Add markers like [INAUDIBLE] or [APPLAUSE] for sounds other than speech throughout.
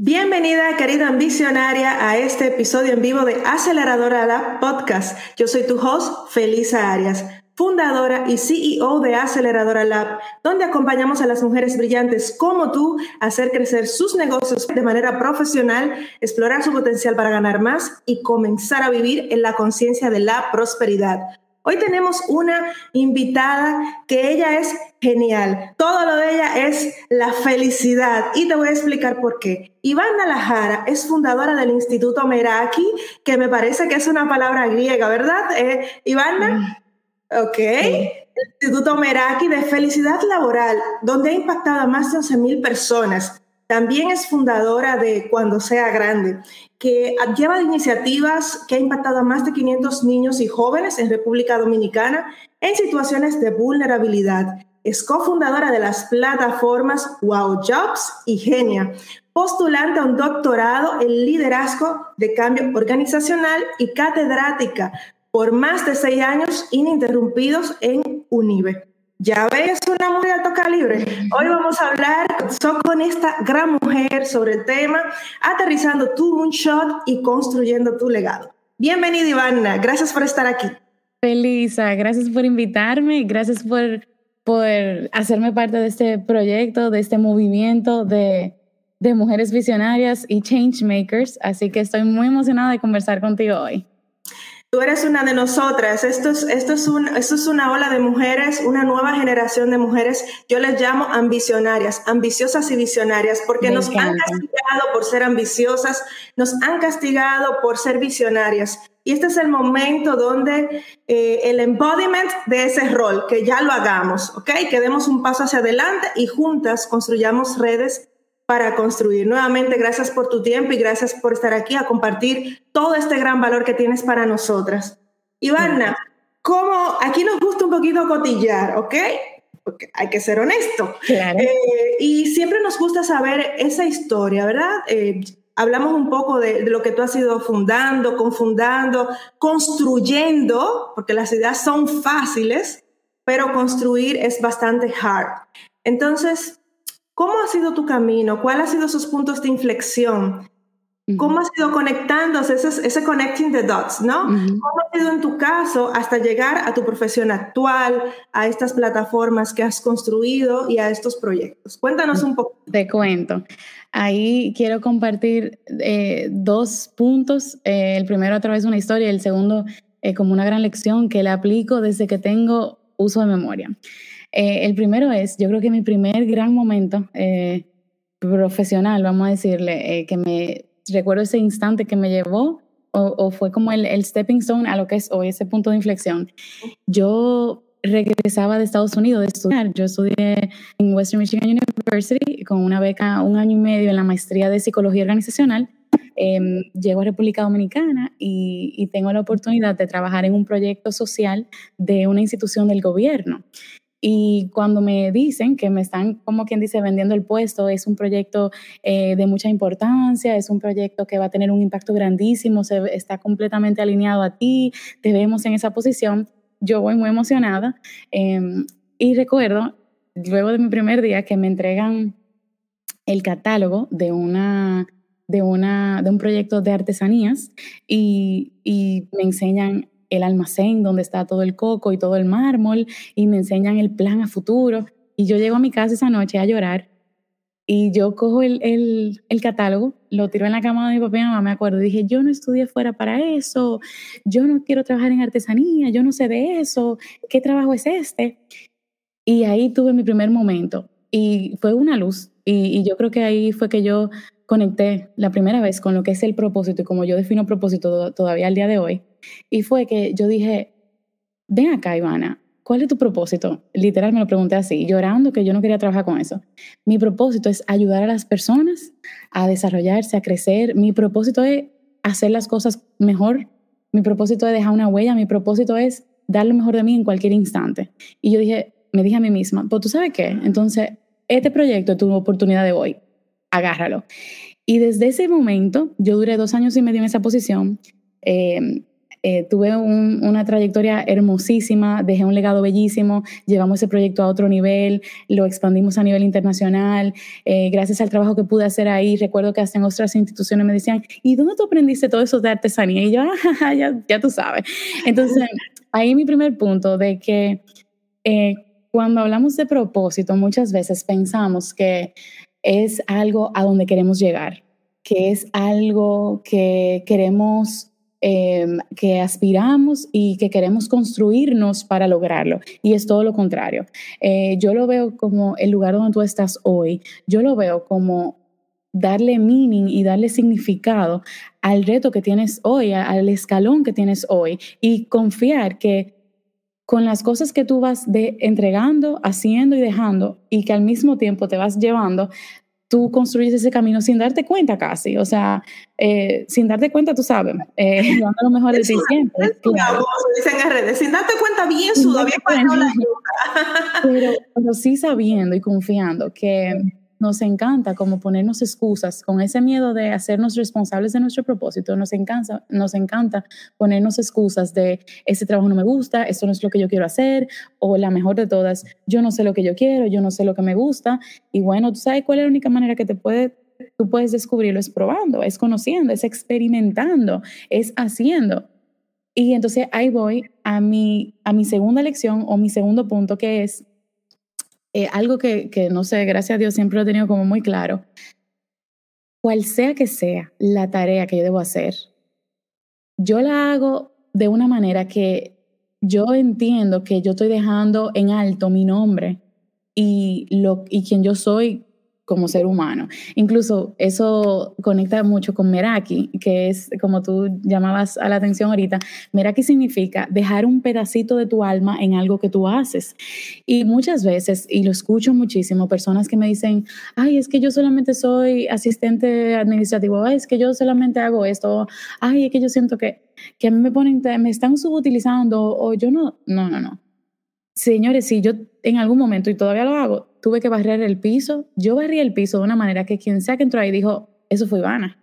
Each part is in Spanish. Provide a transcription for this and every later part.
Bienvenida, querida ambicionaria, a este episodio en vivo de Aceleradora Lab Podcast. Yo soy tu host, Felisa Arias, fundadora y CEO de Aceleradora Lab, donde acompañamos a las mujeres brillantes como tú a hacer crecer sus negocios de manera profesional, explorar su potencial para ganar más y comenzar a vivir en la conciencia de la prosperidad. Hoy tenemos una invitada que ella es genial. Todo lo de ella es la felicidad y te voy a explicar por qué. Ivana Lajara es fundadora del Instituto Meraki, que me parece que es una palabra griega, ¿verdad? Eh, Ivana. Ok. El Instituto Meraki de Felicidad Laboral, donde ha impactado a más de 11.000 personas. También es fundadora de Cuando sea grande, que lleva iniciativas que ha impactado a más de 500 niños y jóvenes en República Dominicana en situaciones de vulnerabilidad. Es cofundadora de las plataformas Wow Jobs y Genia, postulante a un doctorado en liderazgo de cambio organizacional y catedrática por más de seis años ininterrumpidos en UNIBE. Ya ves una mujer de alto calibre. Hoy vamos a hablar con esta gran mujer sobre el tema aterrizando tu moonshot y construyendo tu legado. Bienvenida Ivana, gracias por estar aquí. Felisa, gracias por invitarme, gracias por, por hacerme parte de este proyecto, de este movimiento de, de mujeres visionarias y change makers. Así que estoy muy emocionada de conversar contigo hoy. Tú eres una de nosotras. Esto es, esto, es un, esto es una ola de mujeres, una nueva generación de mujeres. Yo les llamo ambicionarias, ambiciosas y visionarias, porque nos han castigado por ser ambiciosas, nos han castigado por ser visionarias. Y este es el momento donde eh, el embodiment de ese rol, que ya lo hagamos, ¿ok? Que demos un paso hacia adelante y juntas construyamos redes para construir. Nuevamente, gracias por tu tiempo y gracias por estar aquí a compartir todo este gran valor que tienes para nosotras. Ivana, como aquí nos gusta un poquito cotillar, ¿ok? Porque hay que ser honesto. Claro. Eh, y siempre nos gusta saber esa historia, ¿verdad? Eh, hablamos un poco de, de, lo que tú has ido fundando, confundando, construyendo, porque las ideas son fáciles, pero construir es bastante hard. Entonces, ¿Cómo ha sido tu camino? ¿Cuáles han sido esos puntos de inflexión? ¿Cómo has ido conectándose, ese, ese connecting the dots, ¿no? ¿Cómo ha sido en tu caso hasta llegar a tu profesión actual, a estas plataformas que has construido y a estos proyectos? Cuéntanos un poco. Te cuento. Ahí quiero compartir eh, dos puntos. Eh, el primero a través de una historia y el segundo eh, como una gran lección que le aplico desde que tengo uso de memoria. Eh, el primero es, yo creo que mi primer gran momento eh, profesional, vamos a decirle, eh, que me recuerdo ese instante que me llevó o, fue como el, stepping stone a lo que es hoy, ese punto de inflexión. Yo regresaba de Estados Unidos de estudiar. Yo estudié en Western Michigan University con una beca un año y medio en la maestría de psicología organizacional. Eh, llego a República Dominicana y, tengo la oportunidad de trabajar en un proyecto social de una institución del gobierno. Y cuando me dicen que me están, como quien dice, vendiendo el puesto, es un proyecto eh, de mucha importancia, es un proyecto que va a tener un impacto grandísimo, se, está completamente alineado a ti, te vemos en esa posición, yo voy muy emocionada. Eh, y recuerdo, luego de mi primer día, que me entregan el catálogo de una de, una, de un proyecto de artesanías y me enseñan el almacén donde está todo el coco y todo el mármol y me enseñan el plan a futuro. Y yo llego a mi casa esa noche a llorar y yo cojo el, el, el, catálogo, lo tiro en la cama de mi papá y mamá, me acuerdo, dije, yo no estudié fuera para eso, yo no quiero trabajar en artesanía, yo no sé de eso, ¿qué trabajo es este? Y ahí tuve mi primer momento y fue una luz y yo creo que ahí fue que yo conecté la primera vez con lo que es el propósito y como yo defino propósito todavía al día de hoy. Y fue que yo dije, ven acá, Ivana, ¿cuál es tu propósito? Literal me lo pregunté así, llorando que yo no quería trabajar con eso. Mi propósito es ayudar a las personas a desarrollarse, a crecer. Mi propósito es hacer las cosas mejor. Mi propósito es dejar una huella. Mi propósito es dar lo mejor de mí en cualquier instante. Y yo dije, me dije a mí misma, pues tú sabes qué, entonces este proyecto es tu oportunidad de hoy agárralo. Y desde ese momento, yo duré dos años y medio en esa posición. Eh, eh, tuve una trayectoria hermosísima, dejé un legado bellísimo, llevamos ese proyecto a otro nivel, lo expandimos a nivel internacional, eh, gracias al trabajo que pude hacer ahí, recuerdo que hasta en otras instituciones me decían, ¿y dónde tú aprendiste todo eso de artesanía? Y yo, ah, ya, ya tú sabes. Entonces, ahí mi primer punto de que eh, cuando hablamos de propósito, muchas veces pensamos que es algo a donde queremos llegar, que es algo que queremos, em, que aspiramos y que queremos construirnos para lograrlo. Y es todo lo contrario. Eh, yo lo veo como el lugar donde tú estás hoy, yo lo veo como darle meaning y darle significado al reto que tienes hoy, al escalón que tienes hoy y confiar que con las cosas que tú vas de entregando, haciendo y dejando y que al mismo tiempo te vas llevando, tú construyes ese camino sin darte cuenta casi, o sea, eh, sin darte cuenta, tú sabes, eh, [LAUGHS] dando lo mejor de ti siempre. Claro. dicen en redes, sin darte cuenta bien sudado, bien [LAUGHS] pero, pero sí sabiendo y confiando que nos encanta como ponernos excusas con ese miedo de hacernos responsables de nuestro propósito. Nos encanta, nos encanta ponernos excusas de ese trabajo no me gusta, esto no es lo que yo quiero hacer, o la mejor de todas, yo no sé lo que yo quiero, yo no sé lo que me gusta. Y bueno, tú sabes cuál es la única manera que te puede, tú puedes descubrirlo, es probando, es conociendo, es experimentando, es haciendo. Y entonces ahí voy a mi, a mi segunda lección o mi segundo punto, que es eh, algo que, que, no sé, gracias a Dios siempre lo he tenido como muy claro. Cual sea que sea la tarea que yo debo hacer, yo la hago de una manera que yo entiendo que yo estoy dejando en alto mi nombre y, lo, y quien yo soy como ser humano. Incluso eso conecta mucho con Meraki, que es como tú llamabas a la atención ahorita. Meraki significa dejar un pedacito de tu alma en algo que tú haces. Y muchas veces, y lo escucho muchísimo, personas que me dicen, ay, es que yo solamente soy asistente administrativo, ay, es que yo solamente hago esto, ay, es que yo siento que, que me ponen, me están subutilizando, o yo no, no, no, no. Señores, si yo en algún momento, y todavía lo hago, tuve que barrer el piso. Yo barrí el piso de una manera que quien sea que entró ahí dijo, eso fue Ivana.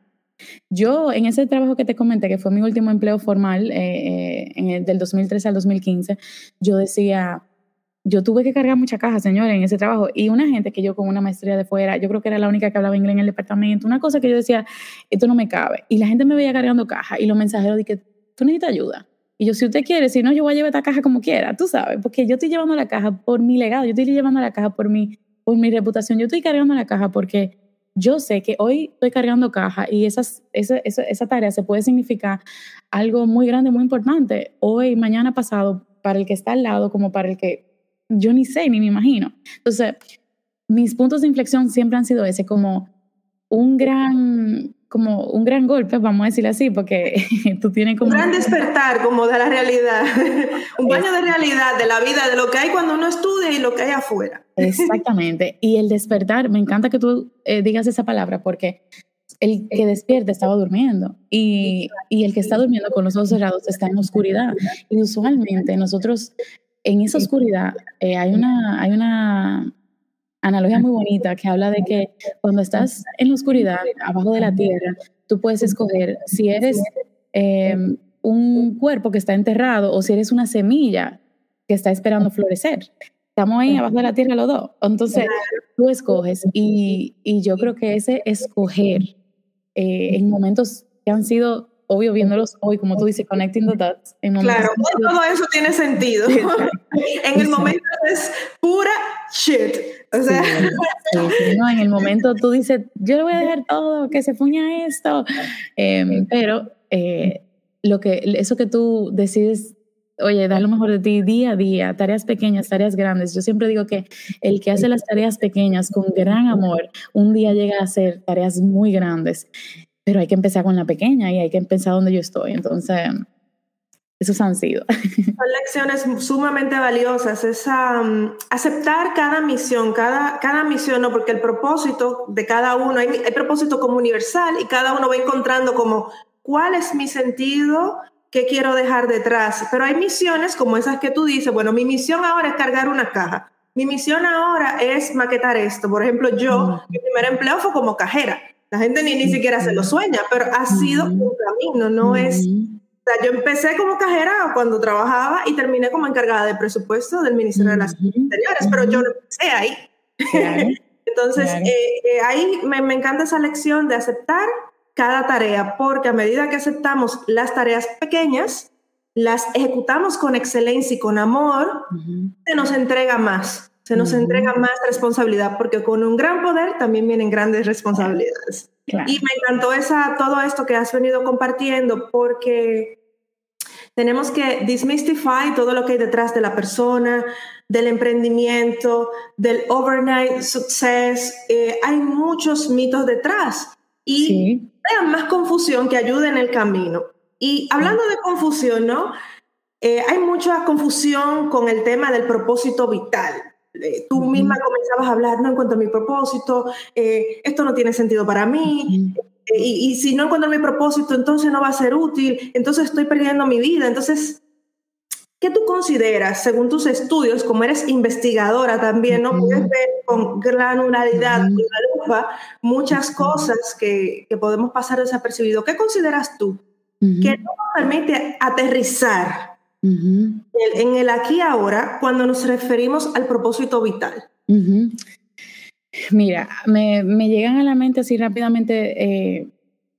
Yo en ese trabajo que te comenté, que fue mi último empleo formal eh, eh, en el, del 2013 al 2015, yo decía, yo tuve que cargar mucha caja, señores, en ese trabajo. Y una gente que yo con una maestría de fuera, yo creo que era la única que hablaba inglés en el departamento, una cosa que yo decía, esto no me cabe. Y la gente me veía cargando caja y los mensajeros que tú necesitas ayuda. Y yo, si usted quiere, si no, yo voy a llevar esta caja como quiera, tú sabes, porque yo estoy llevando la caja por mi legado, yo estoy llevando la caja por mi, por mi reputación, yo estoy cargando la caja porque yo sé que hoy estoy cargando caja y esas, esa, esa, esa tarea se puede significar algo muy grande, muy importante, hoy, mañana, pasado, para el que está al lado, como para el que yo ni sé, ni me imagino. Entonces, mis puntos de inflexión siempre han sido ese, como un gran como un gran golpe, vamos a decirlo así, porque [LAUGHS] tú tienes como... Un gran despertar como de la realidad, [LAUGHS] un baño de realidad, de la vida, de lo que hay cuando uno estudia y lo que hay afuera. [LAUGHS] Exactamente. Y el despertar, me encanta que tú eh, digas esa palabra, porque el que despierta estaba durmiendo y, y, el que está durmiendo con los ojos cerrados está en oscuridad. Y usualmente nosotros en esa oscuridad eh, hay, una, hay una analogía muy bonita que habla de que cuando estás en la oscuridad, abajo de la tierra, tú puedes escoger si eres em, un cuerpo que está enterrado o si eres una semilla que está esperando florecer. Estamos ahí abajo de la tierra los dos. Entonces, tú escoges y, y yo creo que ese escoger eh, en momentos que han sido obvio viéndolos hoy, como tú dices, connecting the dots. claro, todo eso tiene sentido. [LAUGHS] en el momento es pura shit. O sea. [LAUGHS] no, en el momento tú dices, yo le voy a dejar todo, que se fuña esto. Em, pero eh, lo que, eso que tú decides oye, da lo mejor de ti día a día, tareas pequeñas, tareas grandes. Yo siempre digo que el que hace las tareas pequeñas con gran amor, un día llega a hacer tareas muy grandes pero hay que empezar con la pequeña y hay que empezar donde yo estoy. Entonces, esos han sido. [LAUGHS] Son lecciones sumamente valiosas, es aceptar cada misión, cada, cada misión, ¿no? porque el propósito de cada uno, hay, hay propósito como universal y cada uno va encontrando como cuál es mi sentido, qué quiero dejar detrás. Pero hay misiones como esas que tú dices, bueno, mi misión ahora es cargar una caja. Mi misión ahora es maquetar esto. Por ejemplo, yo, mi primer empleo fue como cajera. La gente ni, ni siquiera se lo sueña, pero ha sido un camino, no es yo empecé como cajera cuando trabajaba y terminé como encargada de presupuesto del Ministerio de las Exteriores, pero yo no empecé ahí. [LAUGHS] Entonces, eh, eh, ahí me, me, encanta esa lección de aceptar cada tarea, porque a medida que aceptamos las tareas pequeñas, las ejecutamos con excelencia y con amor, se nos entrega más, se nos entrega más responsabilidad, porque con un gran poder también vienen grandes responsabilidades. Y me encantó esa, todo esto que has venido compartiendo, porque tenemos que desmystify todo lo que hay detrás de la persona, del emprendimiento, del overnight success. Eh, hay muchos mitos detrás y vean más confusión que ayude en el camino. Y hablando de confusión, ¿no? Eh, hay mucha confusión con el tema del propósito vital. Eh, tú misma comenzabas a hablar, no encuentro mi propósito, eh, esto no tiene sentido para mí, y, y, si no encuentro mi propósito, entonces no va a ser útil, entonces estoy perdiendo mi vida. Entonces, ¿qué tú consideras, según tus estudios, como eres investigadora también, no puedes ver con granularidad, con la lupa, muchas cosas que, que podemos pasar desapercibido? ¿Qué consideras tú que no nos permite aterrizar en el aquí y ahora cuando nos referimos al propósito vital. Mira, me, me, llegan a la mente así rápidamente eh,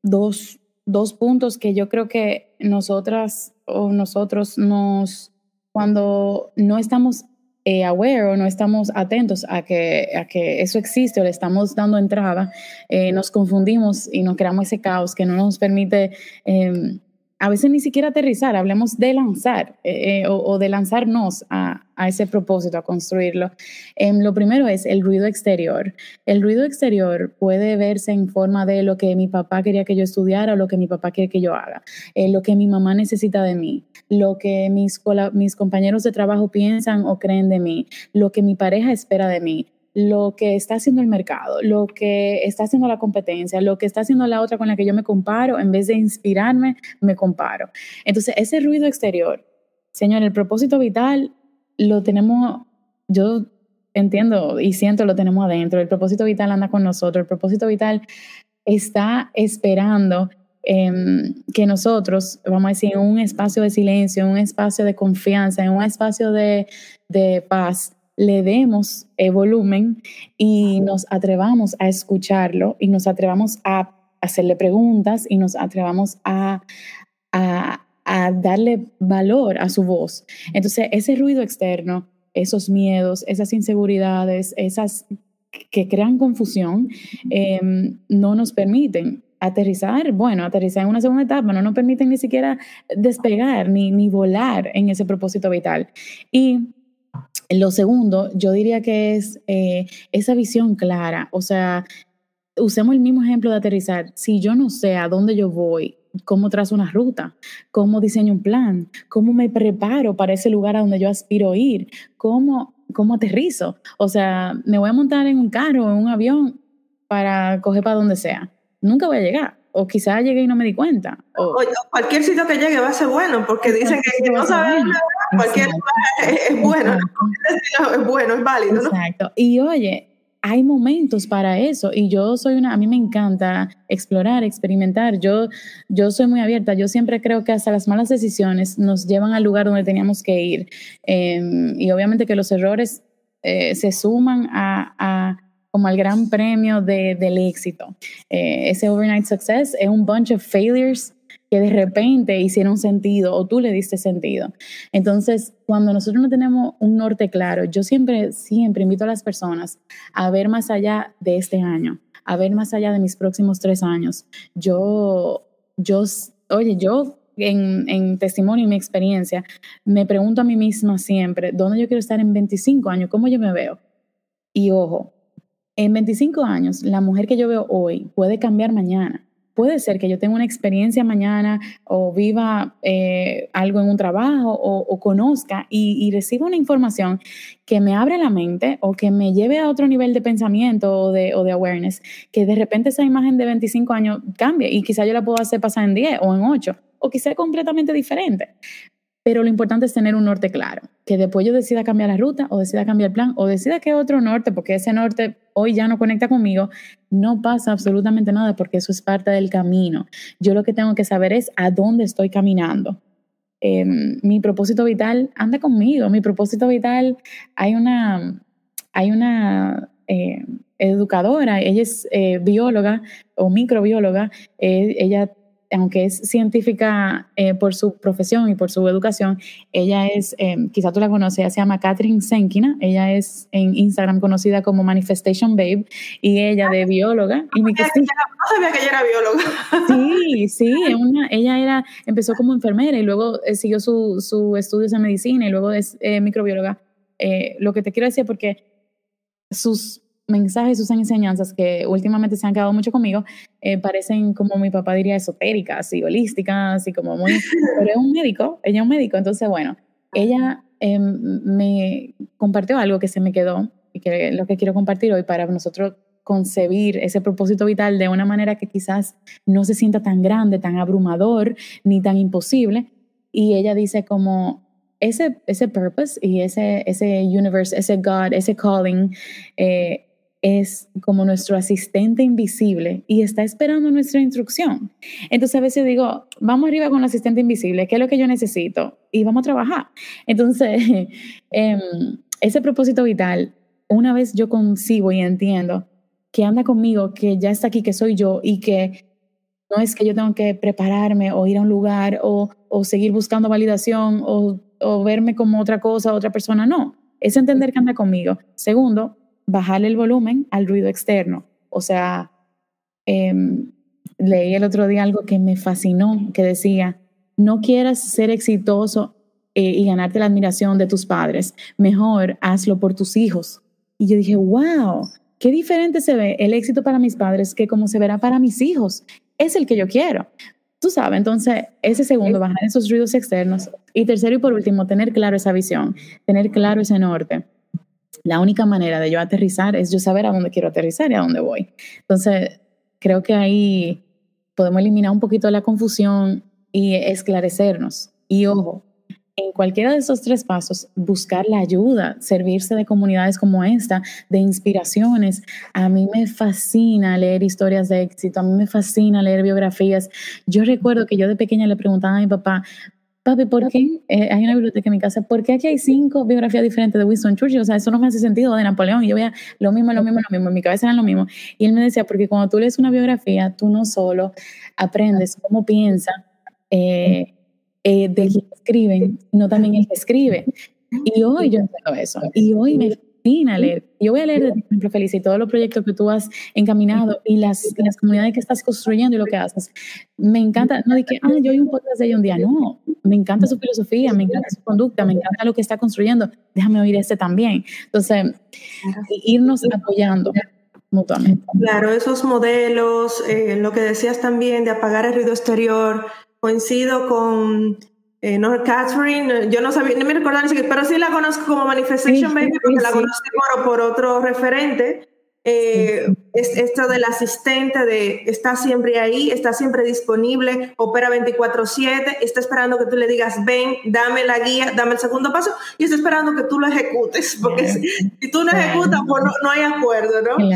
dos, dos puntos que yo creo que nosotras o nosotros nos, cuando no estamos eh, aware o no estamos atentos a que, a que eso existe o le estamos dando entrada, eh, nos confundimos y nos creamos ese caos que no nos permite em, a veces ni siquiera aterrizar, hablemos de lanzar eh, eh, o, de lanzarnos a, ese propósito, a construirlo. Em, lo primero es el ruido exterior. El ruido exterior puede verse en forma de lo que mi papá quería que yo estudiara o lo que mi papá quiere que yo haga, eh, lo que mi mamá necesita de mí, lo que mis compañeros de trabajo piensan o creen de mí, lo que mi pareja espera de mí, lo que está haciendo el mercado, lo que está haciendo la competencia, lo que está haciendo la otra con la que yo me comparo, en vez de inspirarme, me comparo. Entonces, ese ruido exterior, señor, el propósito vital lo tenemos, yo entiendo y siento, lo tenemos adentro, el propósito vital anda con nosotros, el propósito vital está esperando em, que nosotros, vamos a decir, en un espacio de silencio, en un espacio de confianza, en un espacio de, de paz, le demos eh, volumen y nos atrevamos a escucharlo y nos atrevamos a hacerle preguntas y nos atrevamos a, a, darle valor a su voz. Entonces, ese ruido externo, esos miedos, esas inseguridades, esas que crean confusión, em, no nos permiten aterrizar, bueno, aterrizar en una segunda etapa, no nos permiten ni siquiera despegar ni, ni volar en ese propósito vital. Y lo segundo, yo diría que es eh, esa visión clara, o sea, usemos el mismo ejemplo de aterrizar. Si yo no sé a dónde yo voy, cómo trazo una ruta, cómo diseño un plan, cómo me preparo para ese lugar a donde yo aspiro ir, cómo, cómo aterrizo. O sea, me voy a montar en un carro, en un avión para coger para donde sea. Nunca voy a llegar o quizás llegué y no me di cuenta. O, cualquier sitio que llegue va a ser bueno, porque dicen que, no sabes nada, cualquier lugar [LAUGHS] es, bueno, [LAUGHS] es bueno, es válido. Exacto. Y oye, hay momentos para eso y yo soy una, a mí me encanta explorar, experimentar, yo, yo soy muy abierta, yo siempre creo que hasta las malas decisiones nos llevan al lugar donde teníamos que ir. Em, y obviamente que los errores eh, se suman a como al gran premio de, del éxito. Eh, ese overnight success es un bunch of failures que de repente hicieron sentido o tú le diste sentido. Entonces, cuando nosotros no tenemos un norte claro, yo siempre, siempre invito a las personas a ver más allá de este año, a ver más allá de mis próximos tres años. Yo, yo, oye, yo en, en, testimonio y mi experiencia, me pregunto a mí misma siempre, ¿dónde yo quiero estar en 25 años? ¿Cómo yo me veo? Y ojo, en 25 años, la mujer que yo veo hoy puede cambiar mañana. Puede ser que yo tenga una experiencia mañana o viva eh, algo en un trabajo o, conozca y, reciba una información que me abre la mente o que me lleve a otro nivel de pensamiento o de, awareness, que de repente esa imagen de 25 años cambie y quizá yo la puedo hacer pasar en 10 o en 8 o quizá completamente diferente. Pero lo importante es tener un norte claro, que después yo decida cambiar la ruta o decida cambiar el plan o decida que otro norte, porque ese norte hoy ya no conecta conmigo, no pasa absolutamente nada porque eso es parte del camino. Yo lo que tengo que saber es a dónde estoy caminando. Em, mi propósito vital anda conmigo. Mi propósito vital, hay una, hay una eh, educadora, ella es eh, bióloga o microbióloga, eh, ella aunque es científica eh, por su profesión y por su educación, ella es, eh, quizá tú la conoces, ella se llama Catherine Senkina, ella es en Instagram conocida como Manifestation Babe y ella de bióloga. Y no, sabía que ella era bióloga. Sí, [LAUGHS] sí, ella era, empezó como enfermera y luego eh, siguió sus su estudios en medicina y luego es microbióloga. lo que te quiero decir porque sus mensajes, sus enseñanzas que últimamente se han quedado mucho conmigo, eh, parecen como mi papá diría esotéricas y holísticas y como muy... [LAUGHS] Pero es un médico, ella es un médico, entonces bueno, ella em, me compartió algo que se me quedó y que es lo que quiero compartir hoy para nosotros concebir ese propósito vital de una manera que quizás no se sienta tan grande, tan abrumador, ni tan imposible. Y ella dice como, ese, ese purpose y ese, ese universe, ese God, ese calling, eh, es como nuestro asistente invisible y está esperando nuestra instrucción. Entonces a veces digo, vamos arriba con el asistente invisible, ¿qué es lo que yo necesito? Y vamos a trabajar. Entonces, [LAUGHS] em, ese propósito vital, una vez yo consigo y entiendo que anda conmigo, que ya está aquí, que soy yo y que no es que yo tengo que prepararme o ir a un lugar o, o seguir buscando validación o, o verme como otra cosa, otra persona, no. Es entender que anda conmigo. Segundo, bajarle el volumen al ruido externo. O sea, em, leí el otro día algo que me fascinó, que decía, no quieras ser exitoso eh, y ganarte la admiración de tus padres, mejor hazlo por tus hijos. Y yo dije, wow, qué diferente se ve el éxito para mis padres que como se verá para mis hijos. Es el que yo quiero. Tú sabes, entonces, ese segundo, bajar esos ruidos externos. Y tercero y por último, tener claro esa visión, tener claro ese norte la única manera de yo aterrizar es yo saber a dónde quiero aterrizar y a dónde voy. Entonces, creo que ahí podemos eliminar un poquito la confusión y esclarecernos. Y ojo, en cualquiera de esos tres pasos, buscar la ayuda, servirse de comunidades como esta, de inspiraciones. A mí me fascina leer historias de éxito, a mí me fascina leer biografías. Yo recuerdo que yo de pequeña le preguntaba a mi papá, papi, ¿por qué eh, hay una biblioteca en mi casa? ¿Por qué aquí hay cinco biografías diferentes de Winston Churchill? O sea, eso no me hace sentido de Napoleón. Y yo veía lo mismo, lo mismo, lo mismo. En mi cabeza era lo mismo. Y él me decía, porque cuando tú lees una biografía, tú no solo aprendes cómo piensa eh, eh, de quien escriben, sino también el que escribe. Y hoy yo entiendo eso. Y hoy me a leer. Yo voy a leer de ejemplo, Feliz, y todos los proyectos que tú has encaminado y las, las comunidades que estás construyendo y lo que haces. Me encanta, no de que, ah, yo oí un podcast de ella un día, no, me encanta su filosofía, me encanta su conducta, me encanta lo que está construyendo, déjame oír este también. Entonces, irnos apoyando mutuamente. Claro, esos modelos, eh, lo que decías también de apagar el ruido exterior, coincido con eh, no, Catherine, yo no sabía, ni me recordaba ni siquiera, pero sí la conozco como Manifestation Baby porque la conozco por, otro referente. Eh, es esto del asistente, de está siempre ahí, está siempre disponible, opera 24/7, está esperando que tú le digas, ven, dame la guía, dame el segundo paso, y está esperando que tú lo ejecutes, [LAUGHS] porque si, tú no ejecutas, pues no, hay acuerdo, ¿no? [LAUGHS]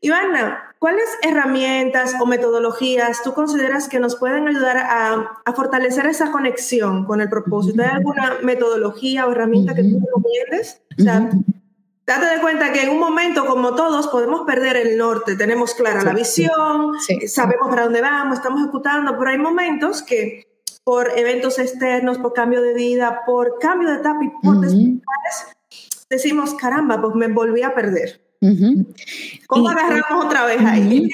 Ivana, ¿cuáles herramientas o metodologías tú consideras que nos pueden ayudar a, fortalecer esa conexión con el propósito? ¿Hay alguna metodología o herramienta que tú recomiendes? O sea, date de cuenta que en un momento, como todos, podemos perder el norte. Tenemos clara la visión, sabemos para dónde vamos, estamos ejecutando, pero hay momentos que por eventos externos, por cambio de vida, por cambio de etapa y por decimos, caramba, pues me volví a perder. ¿Cómo agarramos otra vez ahí?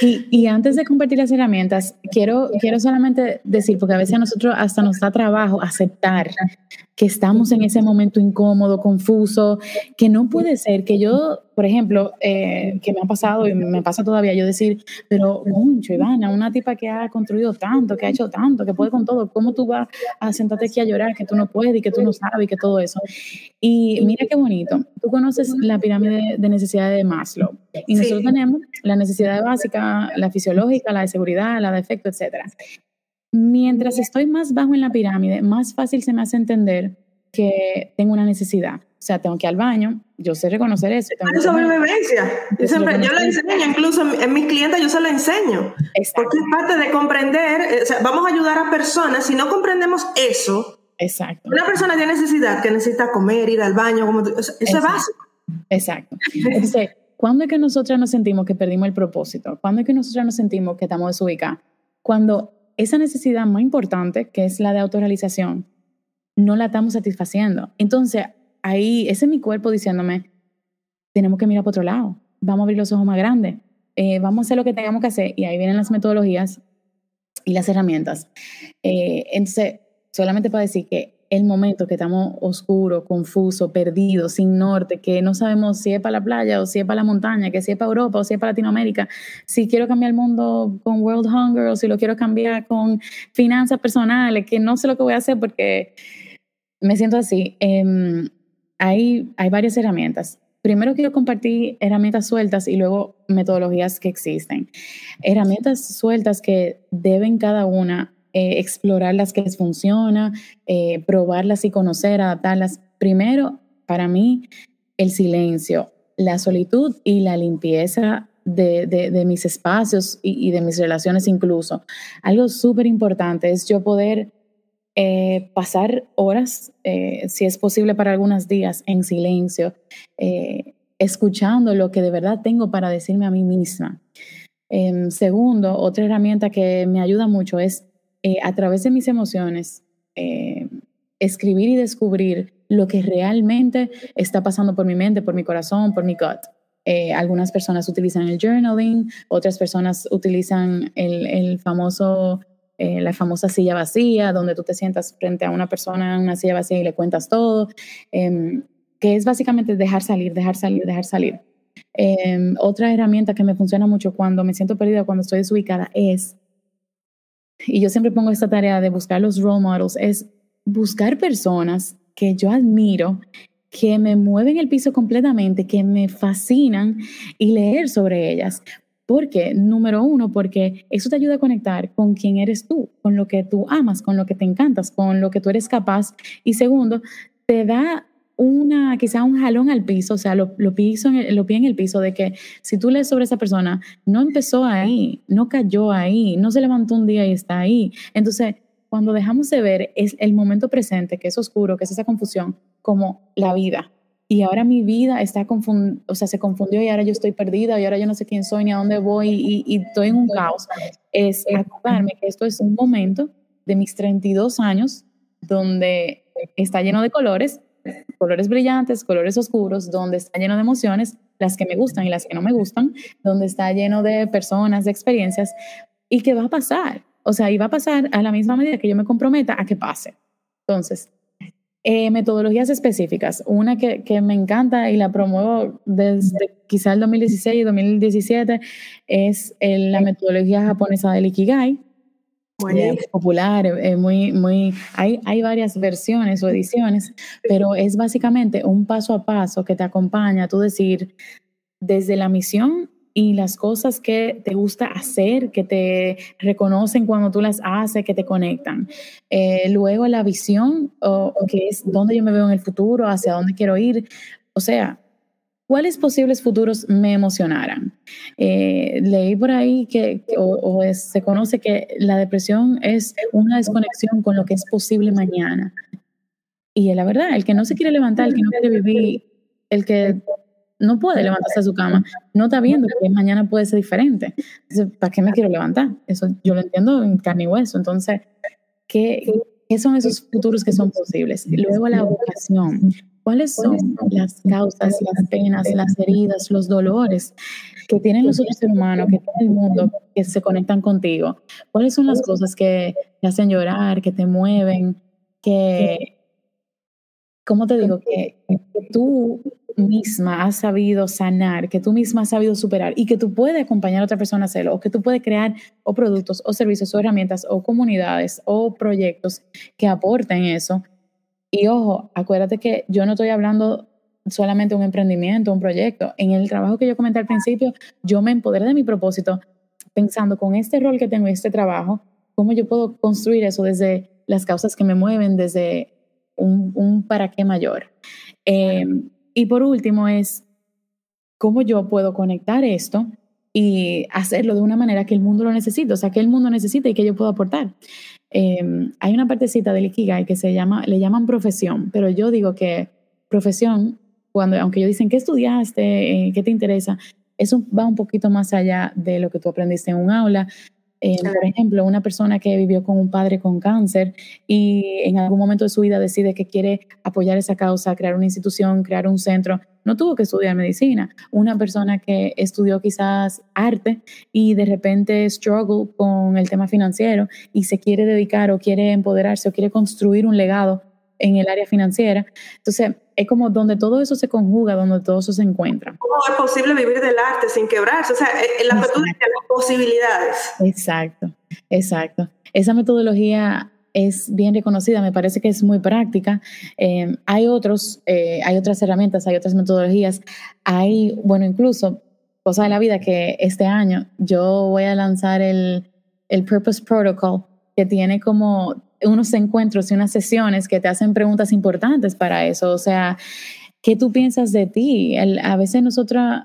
Y, antes de compartir las herramientas, quiero, quiero solamente decir, porque a veces a nosotros hasta nos da trabajo aceptar que estamos en ese momento incómodo, confuso, que no puede ser que yo, por ejemplo, eh, que me ha pasado y me pasa todavía, yo decir, pero mucho, Ivana, una tipa que ha construido tanto, que ha hecho tanto, que puede con todo, ¿cómo tú vas a sentarte aquí a llorar que tú no puedes y que tú no sabes y que todo eso? Y mira qué bonito, tú conoces la pirámide de necesidades de Maslow y nosotros tenemos la necesidad básica, la fisiológica, la de seguridad, la de efecto, etcétera. Mientras estoy más bajo en la pirámide, más fácil se me hace entender que tengo una necesidad. sea, tengo que ir al baño, yo sé reconocer eso. Tengo es sobrevivencia. Yo, siempre, yo lo enseño, incluso en mis clientes yo se lo enseño. Porque es parte de comprender, eh, o sea, vamos a ayudar a personas, si no comprendemos eso, Exacto. Una persona tiene necesidad, que necesita comer, ir al baño, como eso es básico. Exacto. Entonces, ¿cuándo es que nosotras nos sentimos que perdimos el propósito? ¿Cuándo es que nosotras nos sentimos que estamos desubicadas? Cuando esa necesidad más importante, que es la de autorrealización, no la estamos satisfaciendo. Entonces, ahí, ese es mi cuerpo diciéndome, tenemos que mirar para otro lado, vamos a abrir los ojos más grandes, eh, vamos a hacer lo que tengamos que hacer, y ahí vienen las metodologías y las herramientas. Eh, entonces, solamente para decir que el momento que estamos oscuro, confuso, perdido, sin norte, que no sabemos si es para la playa o si es para la montaña, que si es para Europa o si es para Latinoamérica, si quiero cambiar el mundo con World Hunger o si lo quiero cambiar con finanzas personales, que no sé lo que voy a hacer porque me siento así. Em, hay, hay varias herramientas. Primero quiero compartir herramientas sueltas y luego metodologías que existen. Herramientas sueltas que deben cada una eh, explorar las que les funciona, eh, probarlas y conocer, adaptarlas. Primero, para mí, el silencio, la solitud y la limpieza de, mis espacios y, de mis relaciones incluso. Algo súper importante es yo poder eh, pasar horas, si es posible para algunos días, en silencio, escuchando lo que de verdad tengo para decirme a mí misma. Em, segundo, otra herramienta que me ayuda mucho es eh, a través de mis emociones, eh, escribir y descubrir lo que realmente está pasando por mi mente, por mi corazón, por mi gut. Eh, algunas personas utilizan el journaling, otras personas utilizan el, famoso, la famosa silla vacía, donde tú te sientas frente a una persona en una silla vacía y le cuentas todo, em, que es básicamente dejar salir, dejar salir, dejar salir. Em, otra herramienta que me funciona mucho cuando me siento perdida, cuando estoy desubicada, es y yo siempre pongo esta tarea de buscar los role models, es buscar personas que yo admiro, que me mueven el piso completamente, que me fascinan y leer sobre ellas. Porque, número uno, porque eso te ayuda a conectar con quién eres tú, con lo que tú amas, con lo que te encantas, con lo que tú eres capaz. Y segundo, te da una, quizá un jalón al piso, o sea, lo, lo, piso en lo pie en el piso de que si tú lees sobre esa persona, no empezó ahí, no cayó ahí, no se levantó un día y está ahí. Entonces, cuando dejamos de ver es el momento presente, que es oscuro, que es esa confusión, como la vida. Y ahora mi vida está confundida, o sea, se confundió y ahora yo estoy perdida y ahora yo no sé quién soy ni a dónde voy y, y estoy en un caos. Es acordarme que esto es un momento de mis 32 años donde está lleno de colores, colores brillantes, colores oscuros, donde está lleno de emociones, las que me gustan y las que no me gustan, donde está lleno de personas, de experiencias, y que va a pasar. O sea, y va a pasar a la misma medida que yo me comprometa a que pase. Entonces, eh, metodologías específicas. Una que, me encanta y la promuevo desde quizá el 2016 y 2017 es la metodología japonesa del Ikigai es popular, es muy, muy, hay, hay varias versiones o ediciones, pero es básicamente un paso a paso que te acompaña a tú decir desde la misión y las cosas que te gusta hacer, que te reconocen cuando tú las haces, que te conectan. Eh, luego la visión, o, que es dónde yo me veo en el futuro, hacia dónde quiero ir. O sea, ¿Cuáles posibles futuros me emocionaran? Eh, leí por ahí que, o, se conoce que la depresión es una desconexión con lo que es posible mañana. Y la verdad, el que no se quiere levantar, el que no quiere vivir, el que no puede levantarse a su cama, no está viendo que mañana puede ser diferente. Entonces, ¿para qué me quiero levantar? Eso yo lo entiendo en carne y hueso. Entonces, ¿qué, ¿qué son esos futuros que son posibles? Luego la vocación. ¿Cuáles son las causas, las penas, las heridas, los dolores que tienen los otros seres humanos, que tiene el mundo, que se conectan contigo? ¿Cuáles son las cosas que te hacen llorar, que te mueven, que, ¿cómo te digo? Que, tú misma has sabido sanar, que tú misma has sabido superar y que tú puedes acompañar a otra persona a hacerlo, o que tú puedes crear o productos o servicios o herramientas o comunidades o proyectos que aporten eso y ojo, acuérdate que yo no estoy hablando solamente de un emprendimiento, un proyecto. En el trabajo que yo comenté al principio, yo me empoderé de mi propósito pensando con este rol que tengo y este trabajo, cómo yo puedo construir eso desde las causas que me mueven, desde un, para qué mayor. Em, y por último es cómo yo puedo conectar esto y hacerlo de una manera que el mundo lo necesite, o sea, que el mundo necesita y que yo puedo aportar. Em, hay una partecita del Ikigai que se llama, le llaman profesión, pero yo digo que profesión, cuando, aunque yo dicen, ¿qué estudiaste? Eh, ¿Qué te interesa? Eso va un poquito más allá de lo que tú aprendiste en un aula, eh, por ejemplo, una persona que vivió con un padre con cáncer y en algún momento de su vida decide que quiere apoyar esa causa, crear una institución, crear un centro, no tuvo que estudiar medicina. Una persona que estudió quizás arte y de repente struggle con el tema financiero y se quiere dedicar o quiere empoderarse o quiere construir un legado en el área financiera. Entonces, es como donde todo eso se conjuga, donde todo eso se encuentra. ¿Cómo es posible vivir del arte sin quebrarse? O sea, en la apertura de las posibilidades. Exacto, exacto. Esa metodología es bien reconocida, me parece que es muy práctica. Eh, hay, otros, eh, hay otras herramientas, hay otras metodologías. Hay, bueno, incluso, cosa de la vida que este año yo voy a lanzar el, el Purpose Protocol, que tiene como unos encuentros y unas sesiones que te hacen preguntas importantes para eso. O sea, ¿qué tú piensas de ti? a veces nosotras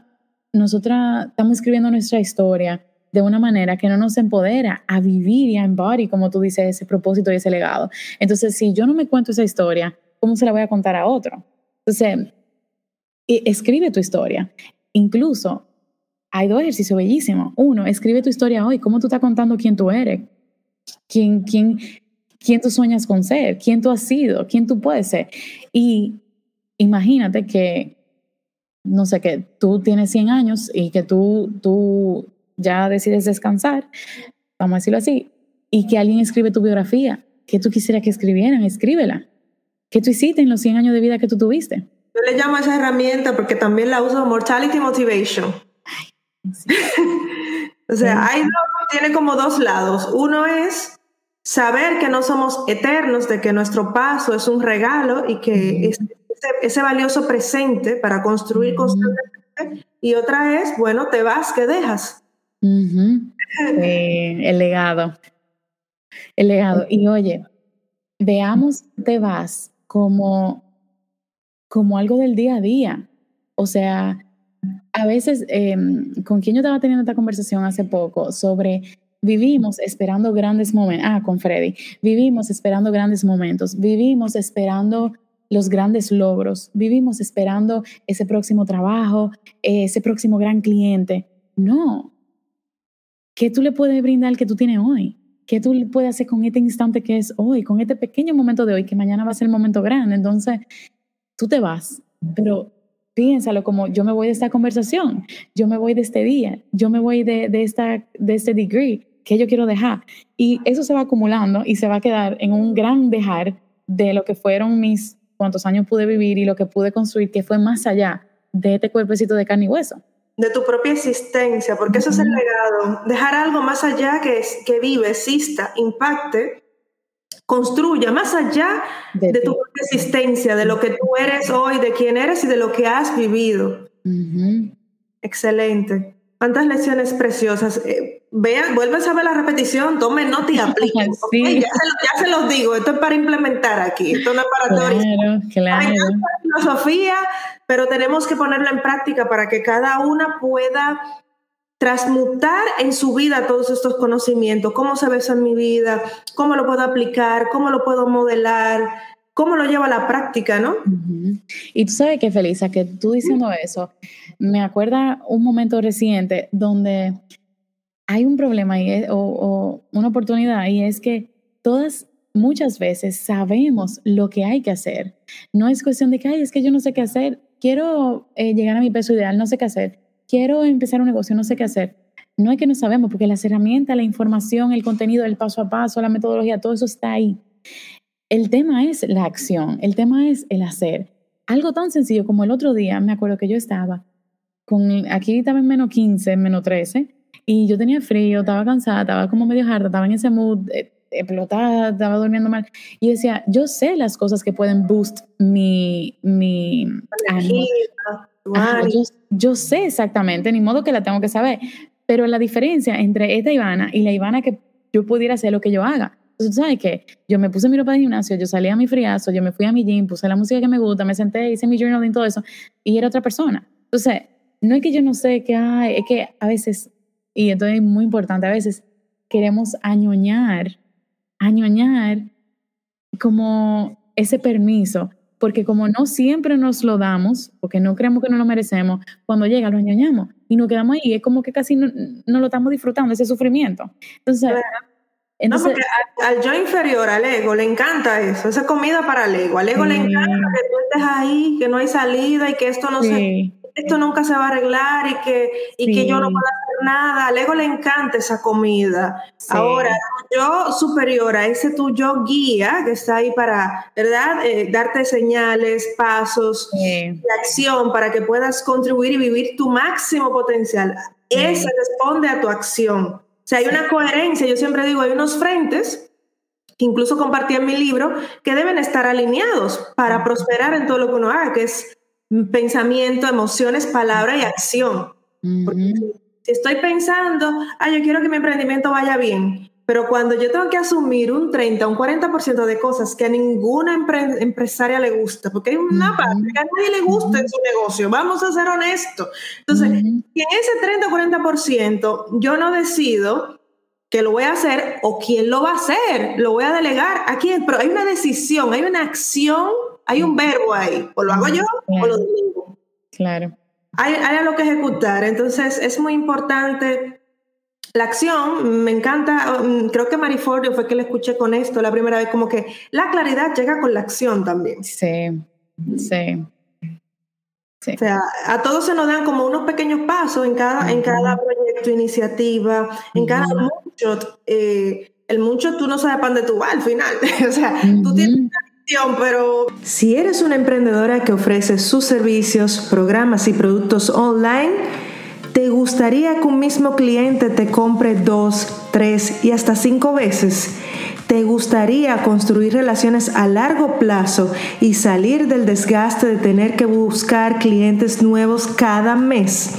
nosotras estamos escribiendo nuestra historia de una manera que no nos empodera a vivir y a embody, como tú dices, ese propósito y ese legado. Entonces, si yo no me cuento esa historia, ¿cómo se la voy a contar a otro? Entonces, escribe tu historia. Incluso, hay dos ejercicios bellísimos. Uno, escribe tu historia hoy. ¿Cómo tú estás contando quién tú eres? ¿Quién, quién, quién tú sueñas con ser, quién tú has sido, quién tú puedes ser. Y imagínate que, no sé, que tú tienes 100 años y que tú, tú ya decides descansar, vamos a decirlo así, y que alguien escribe tu biografía, que tú quisieras que escribieran, escríbela. ¿Qué tú hiciste en los 100 años de vida que tú tuviste? Yo le llamo a esa herramienta porque también la uso Mortality Motivation. [LAUGHS] o sea, hay tiene como dos lados. Uno es saber que no somos eternos, de que nuestro paso es un regalo y que ese, valioso presente para construir constantemente. Y otra es, bueno, te vas, ¿qué dejas? [LAUGHS] el legado. El legado. Y oye, veamos, te vas como, como algo del día a día. O sea, a veces, em, con quien yo estaba teniendo esta conversación hace poco sobre Vivimos esperando grandes momentos. Ah, con Freddy. Vivimos esperando grandes momentos. Vivimos esperando los grandes logros. Vivimos esperando ese próximo trabajo, ese próximo gran cliente. No. ¿Qué tú le puedes brindar que tú tienes hoy? ¿Qué tú puedes hacer con este instante que es hoy, con este pequeño momento de hoy, que mañana va a ser el momento grande? Entonces, tú te vas, pero piénsalo como yo me voy de esta conversación, yo me voy de este día, yo me voy de, de, esta, de este degree que yo quiero dejar. Y eso se va acumulando y se va a quedar en un gran dejar de lo que fueron mis cuántos años pude vivir y lo que pude construir, que fue más allá de este cuerpecito de carne y hueso. De tu propia existencia, porque eso es el legado. Dejar algo más allá que, que vive, exista, impacte construya más allá de, tu existencia, de lo que tú eres hoy, de quién eres y de lo que has vivido. Excelente. Cuántas lecciones preciosas. Eh, vean, vuelven a ver la repetición, tomen nota y apliquen. [LAUGHS] ya, se los digo, esto es para implementar aquí, esto no es para claro, Claro. Hay filosofía, pero tenemos que ponerla en práctica para que cada una pueda transmutar en su vida todos estos conocimientos, cómo se ve eso en mi vida, cómo lo puedo aplicar, cómo lo puedo modelar, cómo lo llevo a la práctica, ¿no? Y tú sabes que, Felisa, que tú diciendo eso, me acuerda un momento reciente donde hay un problema y o, una oportunidad y es que todas muchas veces sabemos lo que hay que hacer. No es cuestión de que, ay, es que yo no sé qué hacer, quiero eh, llegar a mi peso ideal, no sé qué hacer quiero empezar un negocio, no sé qué hacer. No es que no sabemos, porque las herramientas, la información, el contenido, el paso a paso, la metodología, todo eso está ahí. El tema es la acción, el tema es el hacer. Algo tan sencillo como el otro día, me acuerdo que yo estaba con, aquí estaba en menos 15, menos 13, y yo tenía frío, estaba cansada, estaba como medio harta, estaba en ese mood, eh, explotada, estaba durmiendo mal. Y decía, yo sé las cosas que pueden boost mi, mi yo, sé exactamente, ni modo que la tengo que saber, pero la diferencia entre esta Ivana y la Ivana que yo pudiera hacer lo que yo haga, Entonces, tú sabes que yo me puse mi ropa de gimnasio, yo salí a mi friazo, yo me fui a mi gym, puse la música que me gusta, me senté, hice mi journaling, todo eso, y era otra persona. Entonces, no es que yo no sé qué hay, es que a veces, y esto es muy importante, a veces queremos añoñar, añoñar como ese permiso, porque como no siempre nos lo damos, porque no creemos que no lo merecemos, cuando llega lo añoñamos y nos quedamos ahí, es como que casi no, lo estamos disfrutando, ese sufrimiento. Entonces, no, porque al, yo inferior, al ego, le encanta eso, esa comida para el ego. Al ego le encanta que tú estés ahí, que no hay salida y que esto no se esto nunca se va a arreglar y que, y que yo no puedo hacer nada. Al ego le encanta esa comida. Ahora, yo superior a ese tu yo guía que está ahí para, ¿verdad? Eh, darte señales, pasos de acción para que puedas contribuir y vivir tu máximo potencial. Ese responde a tu acción. O sea, hay una coherencia. Yo siempre digo, hay unos frentes que incluso compartí en mi libro, que deben estar alineados para prosperar en todo lo que uno haga, que es pensamiento, emociones, palabra y acción. si estoy pensando, ah, yo quiero que mi emprendimiento vaya bien, pero cuando yo tengo que asumir un 30, un 40% de cosas que a ninguna empresaria le gusta, porque hay una parte que a nadie le gusta en su negocio, vamos a ser honestos. Entonces, en ese 30 o 40% yo no decido que lo voy a hacer o quién lo va a hacer, lo voy a delegar a quién, pero hay una decisión, hay una acción hay un verbo ahí, o lo hago yo o lo digo. Claro. Hay, hay algo que ejecutar, entonces es muy importante la acción, me encanta, mm, creo que Marifordio fue que le escuché con esto la primera vez, como que la claridad llega con la acción también. Sí, sí. O sea, a todos se nos dan como unos pequeños pasos en cada, en cada proyecto, iniciativa, en cada mucho. Eh, el mucho tú no sabes para dónde tú vas al final. [LAUGHS] o sea, tú tienes pero... Si eres una emprendedora que ofrece sus servicios, programas y productos online, ¿te gustaría que un mismo cliente te compre dos, tres y hasta cinco veces? ¿Te gustaría construir relaciones a largo plazo y salir del desgaste de tener que buscar clientes nuevos cada mes?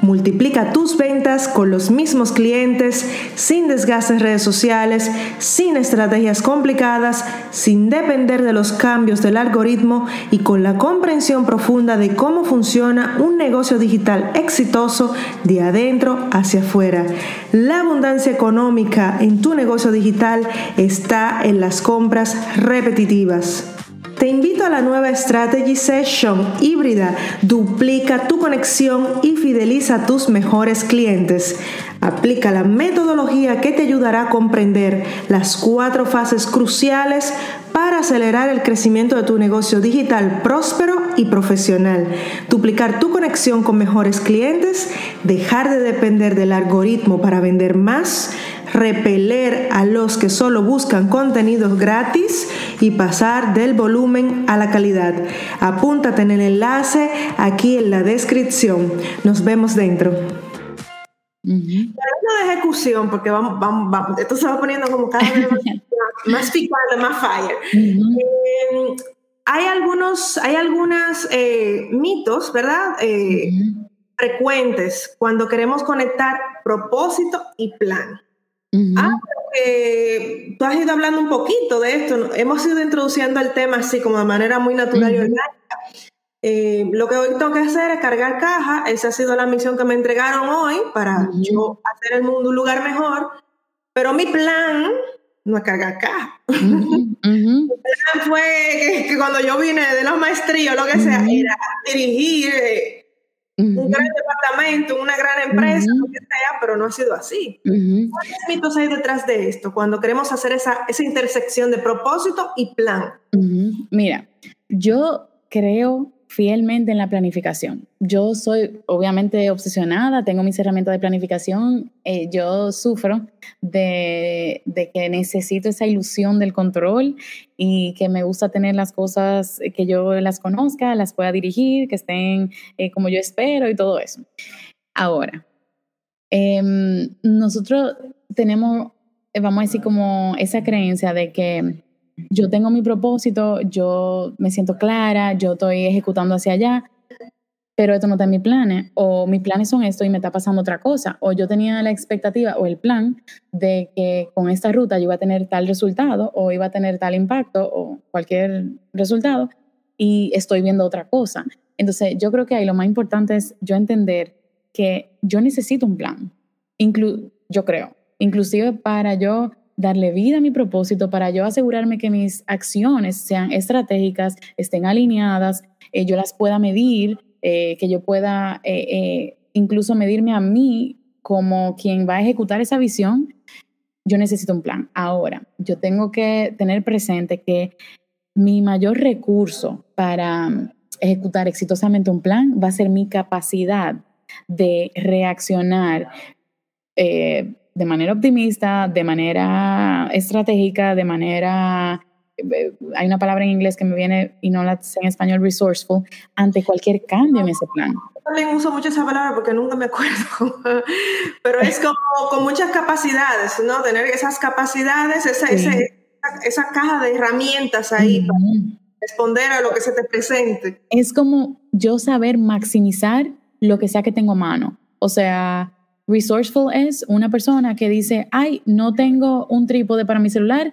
Multiplica tus ventas con los mismos clientes, sin desgastes redes sociales, sin estrategias complicadas, sin depender de los cambios del algoritmo y con la comprensión profunda de cómo funciona un negocio digital exitoso de adentro hacia afuera. La abundancia económica en tu negocio digital está en las compras repetitivas. Te invito a la nueva Strategy Session híbrida. Duplica tu conexión y fideliza a tus mejores clientes. Aplica la metodología que te ayudará a comprender las cuatro fases cruciales para acelerar el crecimiento de tu negocio digital próspero y profesional. Duplicar tu conexión con mejores clientes, dejar de depender del algoritmo para vender más, repeler a los que solo buscan contenidos gratis y pasar del volumen a la calidad. Apúntate en el enlace aquí en la descripción. Nos vemos dentro. de ejecución, porque vamos, vamos, esto se va poniendo como cada vez más, [LAUGHS] picante, más fire. Eh, hay algunos, hay algunos eh, mitos, ¿verdad? Eh, frecuentes cuando queremos conectar propósito y plan. Ah, porque tú has ido hablando un poquito de esto. Hemos ido introduciendo el tema así como de manera muy natural y orgánica. Eh, lo que hoy tengo que hacer es cargar caja. Esa ha sido la misión que me entregaron hoy para yo hacer el mundo un lugar mejor. Pero mi plan no es cargar caja. [LAUGHS] mi plan fue que, cuando yo vine de los maestríos, lo que sea, era dirigir. Eh, un gran departamento, una gran empresa, lo que sea, pero no ha sido así. ¿Cuáles mitos hay detrás de esto cuando queremos hacer esa, esa intersección de propósito y plan? Mira, yo creo fielmente en la planificación. Yo soy obviamente obsesionada, tengo mis herramientas de planificación, eh, yo sufro de, que necesito esa ilusión del control y que me gusta tener las cosas que yo las conozca, las pueda dirigir, que estén eh, como yo espero y todo eso. Ahora, em, nosotros tenemos, vamos a decir, como esa creencia de que yo tengo mi propósito, yo me siento clara, yo estoy ejecutando hacia allá, pero esto no está en mis planes, o mis planes son esto y me está pasando otra cosa, o yo tenía la expectativa o el plan de que con esta ruta yo iba a tener tal resultado, o iba a tener tal impacto, o cualquier resultado, y estoy viendo otra cosa. Entonces, yo creo que ahí lo más importante es yo entender que yo necesito un plan, yo creo, inclusive para yo darle vida a mi propósito, para yo asegurarme que mis acciones sean estratégicas, estén alineadas, eh, yo las pueda medir, eh, que yo pueda eh, incluso medirme a mí como quien va a ejecutar esa visión, yo necesito un plan. Ahora, yo tengo que tener presente que mi mayor recurso para ejecutar exitosamente un plan va a ser mi capacidad de reaccionar de manera optimista, de manera estratégica, de manera, eh, hay una palabra en inglés que me viene y no la sé en español, resourceful, ante cualquier cambio en ese plan. También uso mucho esa palabra porque nunca me acuerdo, [LAUGHS] pero es como con muchas capacidades, ¿no? Tener esas capacidades, esa, esa, caja de herramientas ahí para responder a lo que se te presente. Es como yo saber maximizar lo que sea que tengo a mano. O sea, Resourceful es una persona que dice, ay, no tengo un trípode para mi celular.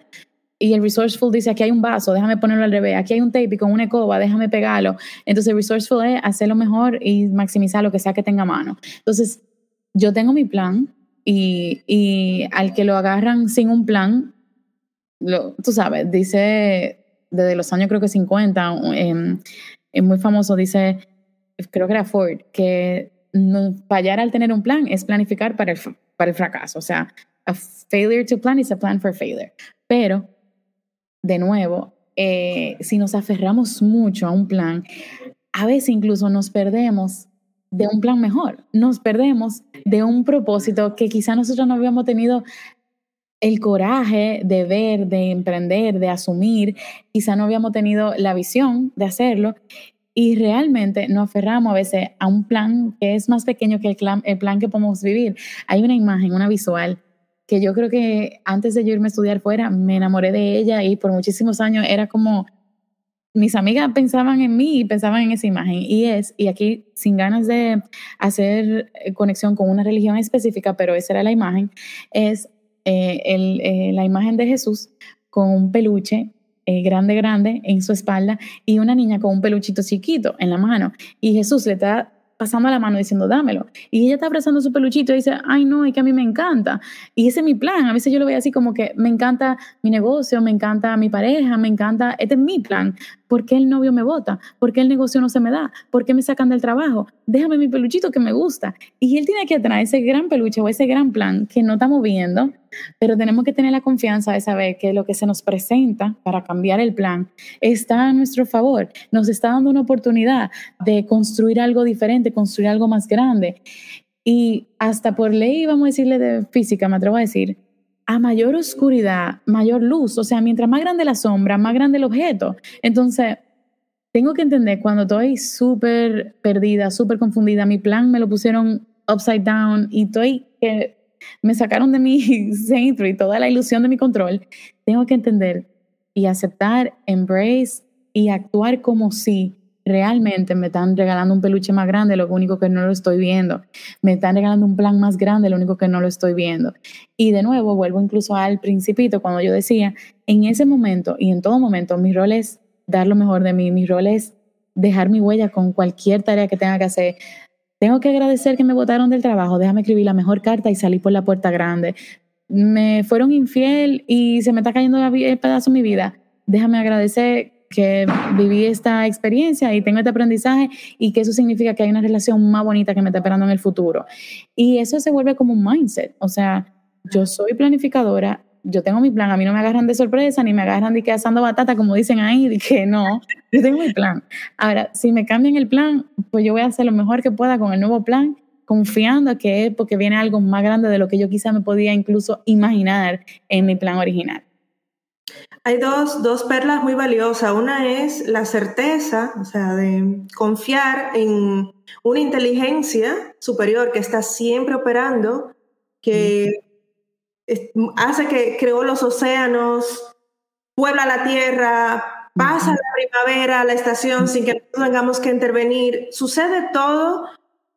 Y el resourceful dice, aquí hay un vaso, déjame ponerlo al revés, aquí hay un tape con una escoba, déjame pegarlo. Entonces, resourceful es hacerlo mejor y maximizar lo que sea que tenga a mano. Entonces, yo tengo mi plan y, y al que lo agarran sin un plan, lo, tú sabes, dice desde los años creo que 50, em, es muy famoso, dice, creo que era Ford, que no, fallar al tener un plan es planificar para el, para el fracaso. O sea, a failure to plan is a plan for failure. Pero, de nuevo, eh, si nos aferramos mucho a un plan, a veces incluso nos perdemos de un plan mejor, nos perdemos de un propósito que quizá nosotros no habíamos tenido el coraje de ver, de emprender, de asumir, quizá no habíamos tenido la visión de hacerlo y realmente nos aferramos a veces a un plan que es más pequeño que el plan, que podemos vivir. Hay una imagen, una visual, que yo creo que antes de irme a estudiar fuera, me enamoré de ella y por muchísimos años era como mis amigas pensaban en mí y pensaban en esa imagen. Y es, y aquí sin ganas de hacer eh, conexión con una religión específica, pero esa era la imagen, es eh, el, eh, la imagen de Jesús con un peluche eh, grande, grande en su espalda y una niña con un peluchito chiquito en la mano. Y Jesús le está pasando la mano diciendo, dámelo. Y ella está abrazando su peluchito y dice, ay no, es que a mí me encanta. Y ese es mi plan. A veces yo lo veo así como que me encanta mi negocio, me encanta mi pareja, me encanta, este es mi plan. ¿Por qué el novio me vota? ¿Por qué el negocio no se me da? ¿Por qué me sacan del trabajo? Déjame mi peluchito que me gusta. Y él tiene que traer ese gran peluche o ese gran plan que no estamos viendo, pero tenemos que tener la confianza de saber que lo que se nos presenta para cambiar el plan está a nuestro favor. Nos está dando una oportunidad de construir algo diferente, construir algo más grande. Y hasta por ley, vamos a decirle de física, me atrevo a decir, a mayor oscuridad, mayor luz. O sea, mientras más grande la sombra, más grande el objeto. Entonces, tengo que entender cuando estoy súper perdida, súper confundida, mi plan me lo pusieron upside down y estoy que me sacaron de mi [LAUGHS] centro y toda la ilusión de mi control, tengo que entender y aceptar, embrace y actuar como si realmente me están regalando un peluche más grande, lo único que no lo estoy viendo. Me están regalando un plan más grande, lo único que no lo estoy viendo. Y de nuevo, vuelvo incluso al principito, cuando yo decía, en ese momento y en todo momento, mi rol es dar lo mejor de mí, mi rol es dejar mi huella con cualquier tarea que tenga que hacer. Tengo que agradecer que me votaron del trabajo, déjame escribir la mejor carta y salir por la puerta grande. Me fueron infiel y se me está cayendo el pedazo de mi vida. Déjame agradecer que viví esta experiencia y tengo este aprendizaje y que eso significa que hay una relación más bonita que me está esperando en el futuro. Y eso se vuelve como un mindset. O sea, yo soy planificadora, yo tengo mi plan, a mí no me agarran de sorpresa ni me agarran de que asando batata, como dicen ahí, de que no, yo tengo mi plan. Ahora, si me cambian el plan, pues yo voy a hacer lo mejor que pueda con el nuevo plan, confiando que es porque viene algo más grande de lo que yo quizá me podía incluso imaginar en mi plan original. Hay dos, dos, perlas muy valiosas. Una es la certeza, o sea, de confiar en una inteligencia superior que está siempre operando, que hace que creó los océanos, puebla la tierra, Pasa la primavera, la estación, sin que tengamos que intervenir. Sucede todo.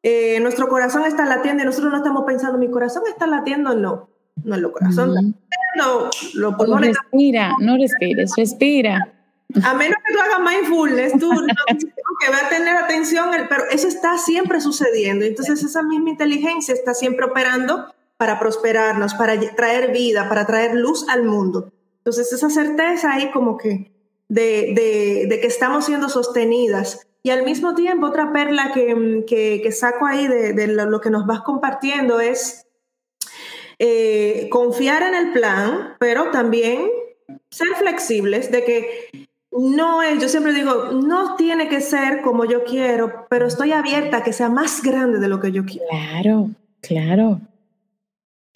Eh, nuestro corazón está latiendo y nosotros no estamos pensando, mi corazón está latiendo, no. No, el corazón latiendo, los pulmones. Respira, no respires, respira. A menos que tú hagas mindfulness, tú no, [LAUGHS] que va a tener atención, pero eso está siempre sucediendo. Entonces esa misma inteligencia está siempre operando para prosperarnos, para traer vida, para traer luz al mundo. Entonces esa certeza ahí como que de, que estamos siendo sostenidas. Y al mismo tiempo otra perla que, saco ahí de, lo que nos vas compartiendo es eh, confiar en el plan, pero también ser flexibles de que no es, yo siempre digo, no tiene que ser como yo quiero, pero estoy abierta a que sea más grande de lo que yo quiero. Claro, claro.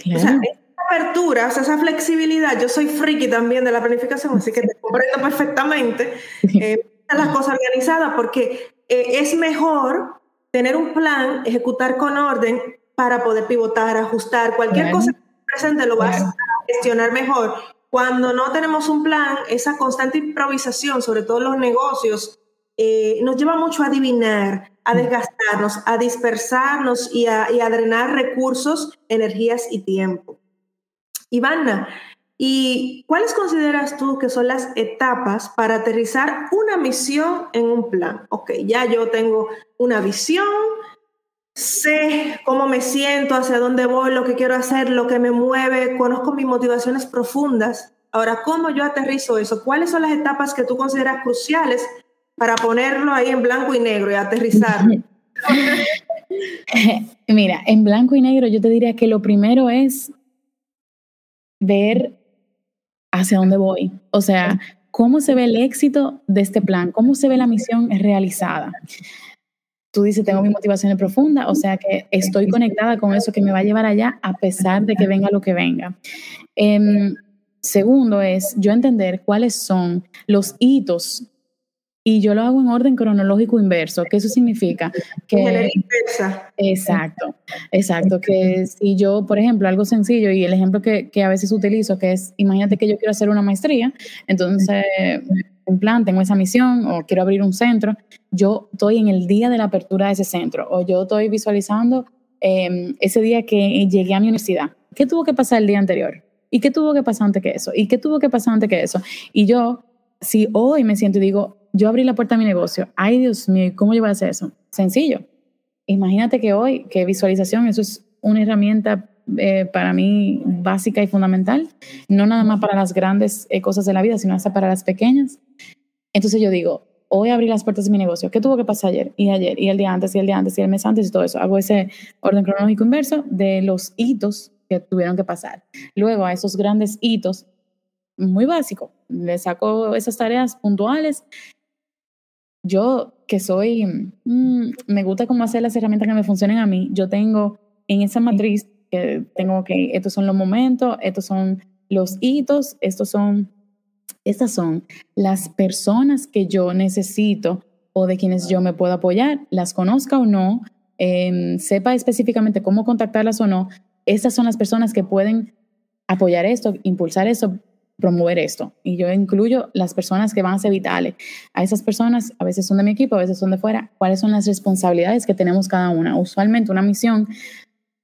Claro. O sea, esa apertura, o sea, esa flexibilidad, yo soy friki también de la planificación, así que te comprendo perfectamente eh, las cosas organizadas, porque eh, es mejor tener un plan, ejecutar con orden para poder pivotar, ajustar, cualquier cosa que presente lo vas a gestionar mejor. Cuando no tenemos un plan, esa constante improvisación, sobre todo en los negocios, eh, nos lleva mucho a adivinar, a mm. desgastarnos, a dispersarnos y a, drenar recursos, energías y tiempo. Ivana, ¿y cuáles consideras tú que son las etapas para aterrizar una misión en un plan? Ok, ya yo tengo una visión, sé cómo me siento, hacia dónde voy, lo que quiero hacer, lo que me mueve, conozco mis motivaciones profundas. Ahora, ¿cómo yo aterrizo eso? ¿Cuáles son las etapas que tú consideras cruciales para ponerlo ahí en blanco y negro y aterrizar? [LAUGHS] Mira, en blanco y negro yo te diría que lo primero es ver hacia dónde voy. O sea, cómo se ve el éxito de este plan, cómo se ve la misión realizada tú dices, tengo mi motivación profunda, o sea que estoy conectada con eso que me va a llevar allá a pesar de que venga lo que venga. Em, segundo es yo entender cuáles son los hitos y yo lo hago en orden cronológico inverso. ¿Qué eso significa? Que, exacto, exacto. Que si yo, por ejemplo, algo sencillo y el ejemplo que, que a veces utilizo, que es, imagínate que yo quiero hacer una maestría, entonces un plan, tengo esa misión o quiero abrir un centro, yo estoy en el día de la apertura de ese centro o yo estoy visualizando em, ese día que llegué a mi universidad. ¿Qué tuvo que pasar el día anterior? ¿Y qué tuvo que pasar antes que eso? ¿Y qué tuvo que pasar antes que eso? Y yo, si hoy me siento y digo, yo abrí la puerta a mi negocio, ay Dios mío, ¿cómo yo voy a hacer eso? Sencillo. Imagínate que hoy, que visualización, eso es una herramienta eh, para mí básica y fundamental, no nada más para las grandes eh, cosas de la vida, sino hasta para las pequeñas. Entonces yo digo, hoy abrí las puertas de mi negocio. ¿Qué tuvo que pasar ayer y ayer y el día antes y el día antes y el mes antes y todo eso? Hago ese orden cronológico inverso de los hitos que tuvieron que pasar. Luego a esos grandes hitos, muy básico, le saco esas tareas puntuales. Yo que soy, mm, me gusta cómo hacer las herramientas que me funcionen a mí. Yo tengo en esa matriz que tengo que, estos son los momentos, estos son los hitos, estos son estas son las personas que yo necesito o de quienes yo me puedo apoyar, las conozca o no, em, sepa específicamente cómo contactarlas o no. Estas son las personas que pueden apoyar esto, impulsar esto, promover esto. Y yo incluyo las personas que van a ser vitales. A esas personas, a veces son de mi equipo, a veces son de fuera. ¿Cuáles son las responsabilidades que tenemos cada una? Usualmente una misión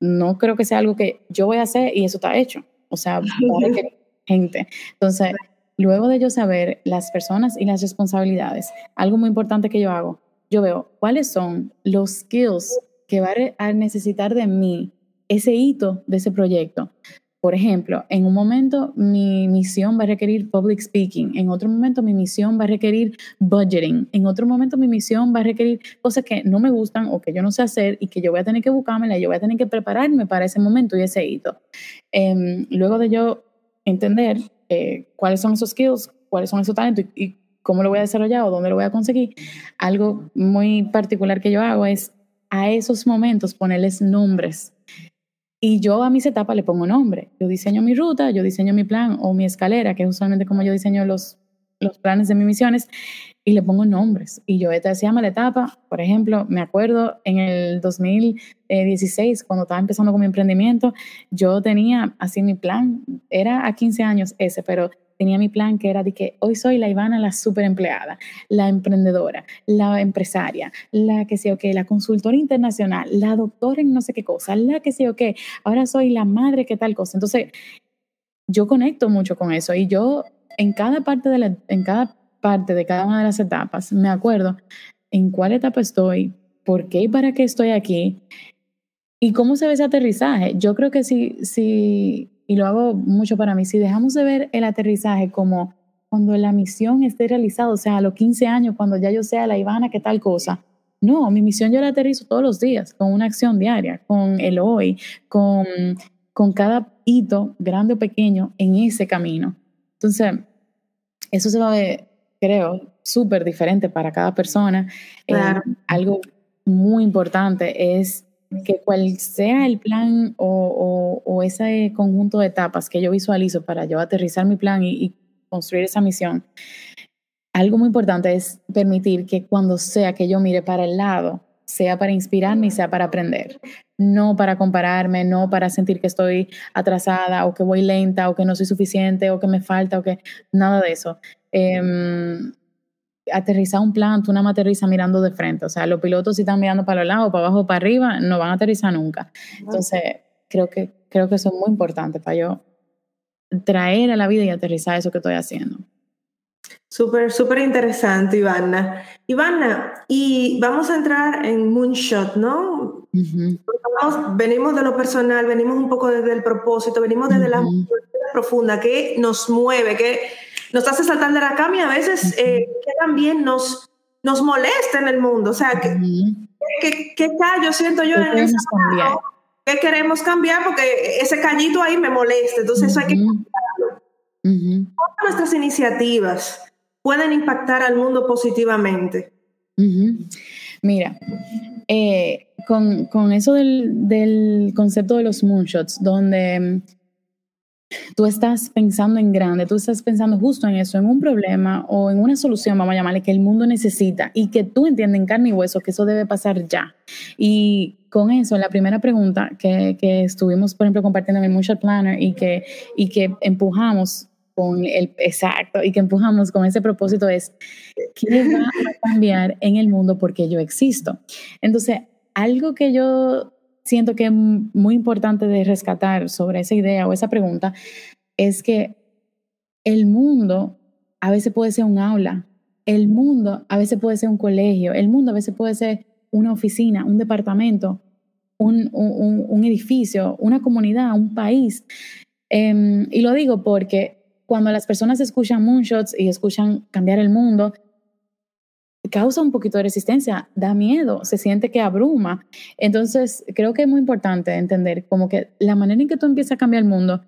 no creo que sea algo que yo voy a hacer y eso está hecho. O sea, [LAUGHS] gente. Entonces, Luego de yo saber las personas y las responsabilidades, algo muy importante que yo hago, yo veo cuáles son los skills que va a necesitar de mí ese hito de ese proyecto. Por ejemplo, en un momento mi misión va a requerir public speaking, en otro momento mi misión va a requerir budgeting, en otro momento mi misión va a requerir cosas que no me gustan o que yo no sé hacer y que yo voy a tener que buscármela, yo voy a tener que prepararme para ese momento y ese hito. Em, luego de yo entender eh, cuáles son esos skills, cuáles son esos talentos y, cómo lo voy a desarrollar o dónde lo voy a conseguir. Algo muy particular que yo hago es a esos momentos ponerles nombres. Y yo a mis etapas le pongo nombre. Yo diseño mi ruta, yo diseño mi plan o mi escalera, que es usualmente como yo diseño los, los planes de mis misiones, y le pongo nombres. Y yo, esta se llama la etapa, por ejemplo, me acuerdo en el 2016, cuando estaba empezando con mi emprendimiento, yo tenía así mi plan, era a 15 años ese, pero tenía mi plan que era de que hoy soy la Ivana, la super empleada, la emprendedora, la empresaria, la que sé o qué, la consultora internacional, la doctora en no sé qué cosa, la que sé o qué, ahora soy la madre que tal cosa. Entonces, yo conecto mucho con eso y yo en cada parte de la, en cada parte de cada una de las etapas me acuerdo en cuál etapa estoy, por qué y para qué estoy aquí y cómo se ve ese aterrizaje. Yo creo que si, si, y lo hago mucho para mí, si dejamos de ver el aterrizaje como cuando la misión esté realizada, o sea, a los 15 años, cuando ya yo sea la Ivana, que tal cosa. No, mi misión yo la aterrizo todos los días, con una acción diaria, con el hoy, con, con cada hito, grande o pequeño, en ese camino. Entonces, eso se va a ver, creo, súper diferente para cada persona. Eh, algo muy importante es que cual sea el plan o, ese conjunto de etapas que yo visualizo para yo aterrizar mi plan y, construir esa misión, algo muy importante es permitir que cuando sea que yo mire para el lado, sea para inspirarme y sea para aprender, no para compararme, no para sentir que estoy atrasada o que voy lenta o que no soy suficiente o que me falta o que nada de eso. Em, aterrizar un plan, tú nada más aterrizas mirando de frente. O sea, los pilotos si están mirando para los lados, para abajo, para arriba, no van a aterrizar nunca. Entonces, creo que, creo que eso es muy importante para yo traer a la vida y aterrizar eso que estoy haciendo. Súper, súper interesante, Ivana. Ivana, y vamos a entrar en Moonshot, ¿no? venimos de lo personal, venimos un poco desde el propósito, venimos desde la profunda, que nos mueve, que nos hace saltar de la cama y a veces eh, que también nos, nos molesta en el mundo. O sea, que, ¿qué callo siento yo en esa cambiar? ¿Qué queremos cambiar? Porque ese callito ahí me molesta. Entonces eso hay que cambiarlo. ¿Cómo nuestras iniciativas pueden impactar al mundo positivamente? Mira, eh, con, con, eso del, del, concepto de los moonshots, donde tú estás pensando en grande, tú estás pensando justo en eso, en un problema o en una solución, vamos a llamarle, que el mundo necesita y que tú entiendes en carne y hueso que eso debe pasar ya. Y con eso, la primera pregunta que, que estuvimos, por ejemplo, compartiendo en el Moonshot Planner y que, y que empujamos con el exacto y que empujamos con ese propósito es qué va a cambiar en el mundo porque yo existo. Entonces, algo que yo siento que es muy importante de rescatar sobre esa idea o esa pregunta es que el mundo a veces puede ser un aula, el mundo a veces puede ser un colegio, el mundo a veces puede ser una oficina, un departamento, un, un, edificio, una comunidad, un país. Em, y lo digo porque cuando las personas escuchan moonshots y escuchan cambiar el mundo, causa un poquito de resistencia, da miedo, se siente que abruma. Entonces, creo que es muy importante entender como que la manera en que tú empiezas a cambiar el mundo,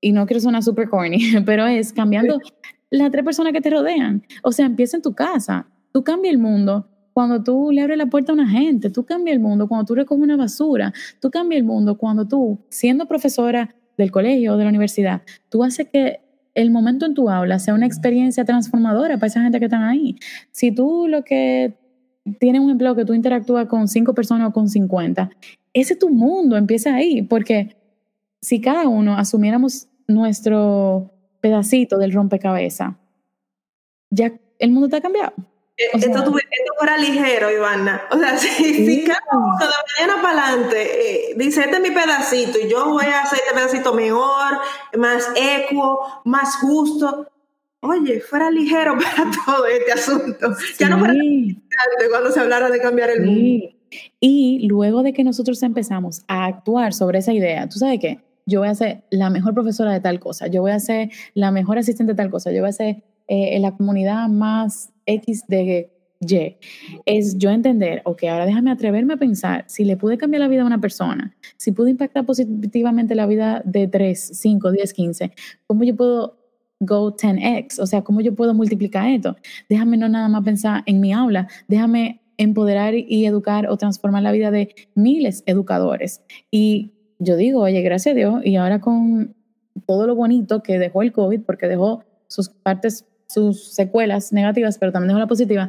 y no quiero sonar super corny, [LAUGHS] pero es cambiando las tres personas que te rodean. O sea, empieza en tu casa. Tú cambias el mundo cuando tú le abres la puerta a una gente, tú cambias el mundo cuando tú recoges una basura, tú cambias el mundo cuando tú, siendo profesora del colegio o de la universidad, tú haces que el momento en tu aula sea una experiencia transformadora para esa gente que están ahí. Si tú lo que tienes un empleo que tú interactúas con cinco personas o con 50, ese es tu mundo, empieza ahí, porque si cada uno asumiéramos nuestro pedacito del rompecabezas, ya el mundo está cambiado. Eh, esto, fuera ligero, Ivana. O sea, [LAUGHS] si, cada uno de mañana para adelante eh, dice, este es mi pedacito y yo voy a hacer este pedacito mejor, más equo, más justo. Oye, fuera ligero [LAUGHS] para todo este asunto. Ya no fuera cuando se hablara de cambiar el mundo. Y luego de que nosotros empezamos a actuar sobre esa idea, ¿tú sabes qué? Yo voy a ser la mejor profesora de tal cosa, yo voy a ser la mejor asistente de tal cosa, yo voy a ser eh, en la comunidad más X de Y. Es yo entender, ok, ahora déjame atreverme a pensar si le pude cambiar la vida a una persona, si pude impactar positivamente la vida de 3, 5, 10, 15, ¿cómo yo puedo go 10x? O sea, ¿cómo yo puedo multiplicar esto? Déjame no nada más pensar en mi aula, déjame empoderar y educar o transformar la vida de miles educadores. Y yo digo, oye, gracias a Dios, y ahora con todo lo bonito que dejó el COVID, porque dejó sus partes sus secuelas negativas, pero también dejó la positiva,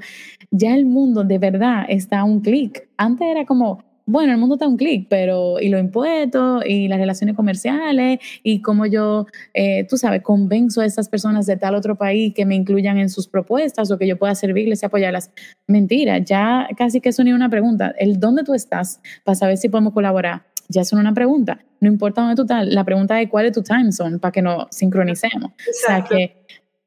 ya el mundo de verdad está a un clic. Antes era como, bueno, el mundo está un clic, pero y los impuestos y las relaciones comerciales y cómo yo, eh, tú sabes, convenzo a esas personas de tal otro país que me incluyan en sus propuestas o que yo pueda servirles y apoyarlas. Mentira, ya casi que eso ni una pregunta. El dónde tú estás para saber si podemos colaborar, ya es una pregunta. No importa dónde tú estás, la pregunta es cuál es tu time zone para que nos sincronicemos. O sea que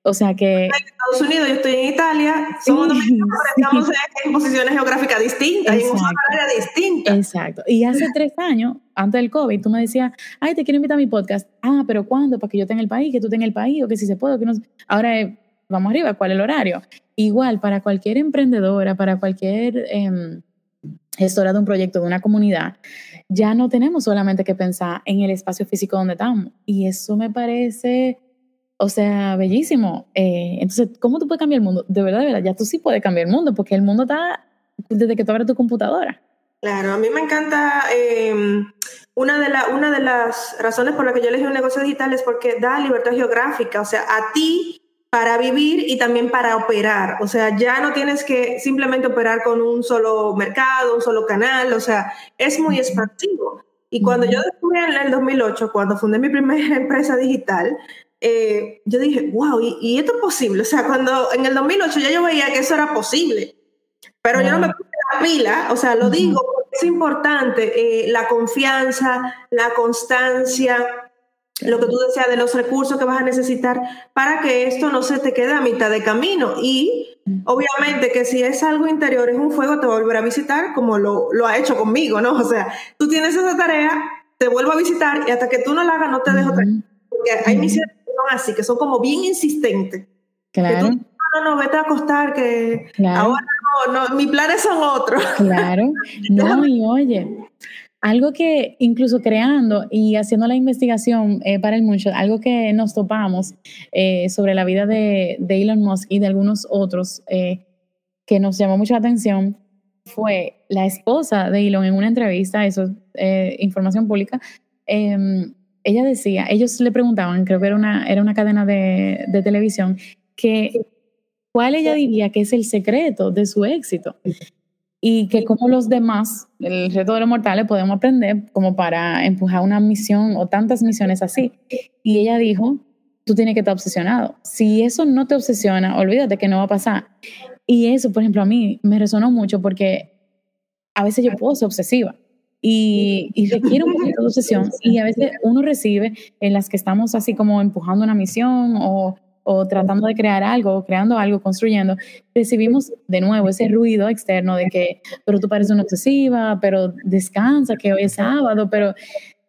o sea que... En Estados Unidos, yo estoy en Italia, somos dominicanos, pero estamos en, posiciones geográficas distintas, en una área distinta. Exacto. Y hace tres años, antes del COVID, tú me decías, ay, te quiero invitar a mi podcast. Ah, pero ¿cuándo? Para que yo tenga el país, que tú tengas el país, o que si se puede, que no. Ahora vamos arriba, ¿cuál es el horario? Igual, para cualquier emprendedora, para cualquier eh, gestora de un proyecto, de una comunidad, ya no tenemos solamente que pensar en el espacio físico donde estamos. Y eso me parece o sea, bellísimo. Eh, entonces, ¿cómo tú puedes cambiar el mundo? De verdad, de verdad, ya tú sí puedes cambiar el mundo porque el mundo está desde que tú abres tu computadora. Claro, a mí me encanta, em, una, de la, una de las razones por las que yo elegí un negocio digital es porque da libertad geográfica, o sea, a ti para vivir y también para operar. O sea, ya no tienes que simplemente operar con un solo mercado, un solo canal, o sea, es muy expansivo. Y cuando yo descubrí en el 2008, cuando fundé mi primera [LAUGHS] empresa digital, eh, yo dije, wow, ¿y, esto es posible? O sea, cuando en el 2008 ya yo veía que eso era posible, pero yo no me puse la pila, o sea, lo digo porque es importante, eh, la confianza, la constancia, lo que tú decías de los recursos que vas a necesitar para que esto no se te quede a mitad de camino. Y obviamente que si es algo interior, es un fuego, te volverá a visitar como lo, lo ha hecho conmigo, ¿no? [LAUGHS] O sea, tú tienes esa tarea, te vuelvo a visitar y hasta que tú no la hagas no te dejo. Porque hay misiones así, que son como bien insistentes. Claro. no, no, vete a acostar, que ahora no, no, mis planes son otros. [LAUGHS] Claro. No, y [LAUGHS] oye, algo que incluso creando y haciendo la investigación eh, para el mucho algo que nos topamos eh, sobre la vida de, de, Elon Musk y de algunos otros eh, que nos llamó mucho la atención fue la esposa de Elon en una entrevista, eso es información pública, em, ella decía, ellos le preguntaban, creo que era una, era una cadena de, de televisión, que cuál ella diría que es el secreto de su éxito y que como los demás, el reto de los mortales, podemos aprender como para empujar una misión o tantas misiones así. Y ella dijo, tú tienes que estar obsesionado. Si eso no te obsesiona, olvídate que no va a pasar. Y eso, por ejemplo, a mí me resonó mucho porque a veces yo puedo ser obsesiva y, requiere un poquito de obsesión y a veces uno recibe en las que estamos así como empujando una misión o, o tratando de crear algo, creando algo, construyendo, recibimos de nuevo ese ruido externo de que, pero tú pareces una obsesiva, pero descansa, que hoy es sábado, pero,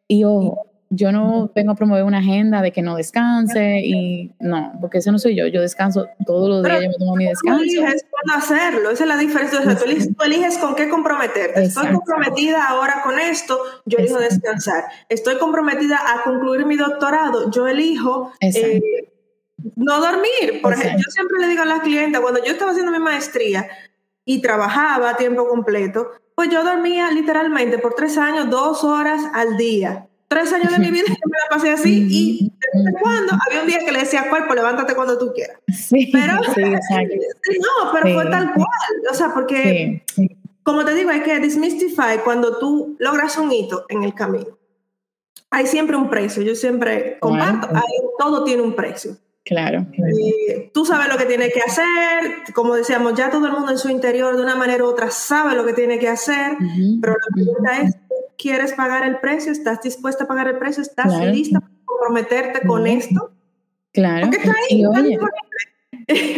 y ojo, yo no vengo a promover una agenda de que no descanse y no, porque eso no soy yo. Yo descanso todos los días, yo me tomo mi descanso. Tú eliges cuándo hacerlo, esa es la diferencia. tú, eliges, con qué comprometerte. Estoy comprometida ahora con esto, yo elijo descansar. Estoy comprometida a concluir mi doctorado, yo elijo eh, no dormir. Por ejemplo, yo siempre le digo a las clientes, cuando yo estaba haciendo mi maestría y trabajaba a tiempo completo, pues yo dormía literalmente por tres años, dos horas al día tres años de mi vida que me la pasé así y de vez en cuando había un día que le decía cuerpo, levántate cuando tú quieras. Sí, pero, sí, [LAUGHS] no, pero fue tal cual. O sea, porque, como te digo, hay que desmystify cuando tú logras un hito en el camino. Hay siempre un precio. Yo siempre comparto, todo tiene un precio. Claro. tú sabes lo que tiene que hacer, como decíamos, ya todo el mundo en su interior de una manera u otra sabe lo que tiene que hacer, pero la pregunta es, ¿quieres pagar el precio? ¿Estás dispuesta a pagar el precio? ¿Estás lista para comprometerte con esto? Claro. y oye,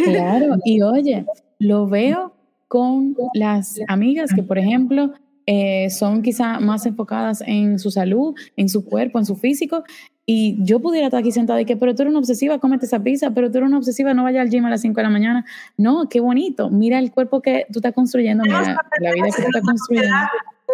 claro, [LAUGHS] y oye, lo veo con las amigas que, por ejemplo, eh, son quizá más enfocadas en su salud, en su cuerpo, en su físico, y yo pudiera estar aquí sentada y que, pero tú eres una obsesiva, cómete esa pizza, pero tú eres una obsesiva, no vayas al gym a las 5 de la mañana. No, qué bonito. Mira el cuerpo que tú estás construyendo, mira la vida que tú estás construyendo.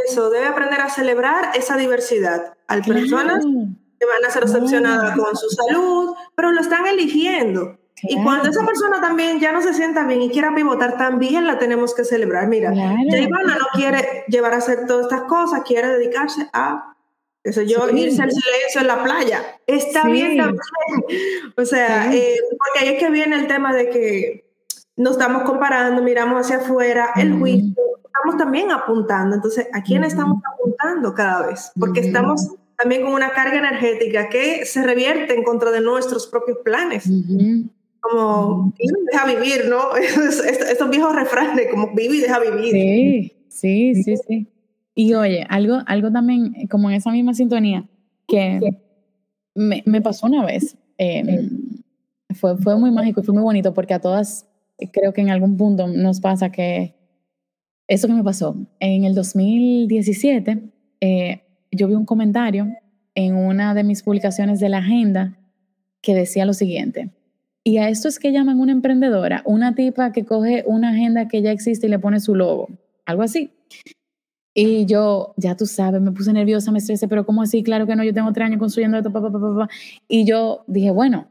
Eso, debe aprender a celebrar esa diversidad. Hay personas que van a ser excepcionadas con su salud, pero lo están eligiendo. Y cuando esa persona también ya no se sienta bien y quiera pivotar, también la tenemos que celebrar. Mira, claro. no quiere llevar a hacer todas estas cosas, quiere dedicarse a eso yo, irse al silencio en la playa. Está bien también. [LAUGHS] O sea, eh, porque ahí es que viene el tema de que nos estamos comparando, miramos hacia afuera, el juicio. Estamos también apuntando. Entonces, ¿a quién estamos apuntando cada vez? Porque estamos también con una carga energética que se revierte en contra de nuestros propios planes. Como deja vivir, ¿no? [LAUGHS] Estos, viejos refranes, como vive y deja vivir. Sí, sí, sí, sí. Y oye, algo, algo también como en esa misma sintonía que me, me pasó una vez. Eh, fue, fue muy mágico y fue muy bonito porque a todas creo que en algún punto nos pasa que eso que me pasó en el 2017, eh, yo vi un comentario en una de mis publicaciones de la agenda que decía lo siguiente. Y a esto es que llaman una emprendedora, una tipa que coge una agenda que ya existe y le pone su logo, algo así. Y yo, ya tú sabes, me puse nerviosa, me estresé, pero ¿cómo así? Claro que no, yo tengo tres años construyendo esto, papá, papá, papá. Y yo dije, bueno,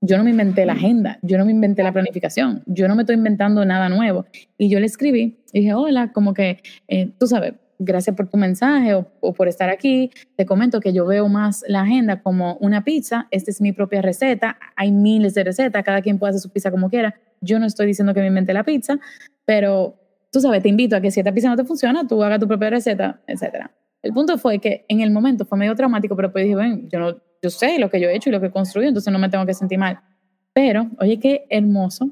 yo no me inventé la agenda, yo no me inventé la planificación, yo no me estoy inventando nada nuevo. Y yo le escribí, dije, hola, como que, eh, tú sabes, gracias por tu mensaje o, o, por estar aquí. Te comento que yo veo más la agenda como una pizza, esta es mi propia receta, hay miles de recetas, cada quien puede hacer su pizza como quiera. Yo no estoy diciendo que me inventé la pizza, pero tú sabes, te invito a que si esta pizza no te funciona, tú hagas tu propia receta, etc. El punto fue que en el momento fue medio traumático, pero pues dije, bueno, yo, no, yo sé lo que yo he hecho y lo que he construido, entonces no me tengo que sentir mal. Pero, oye, qué hermoso.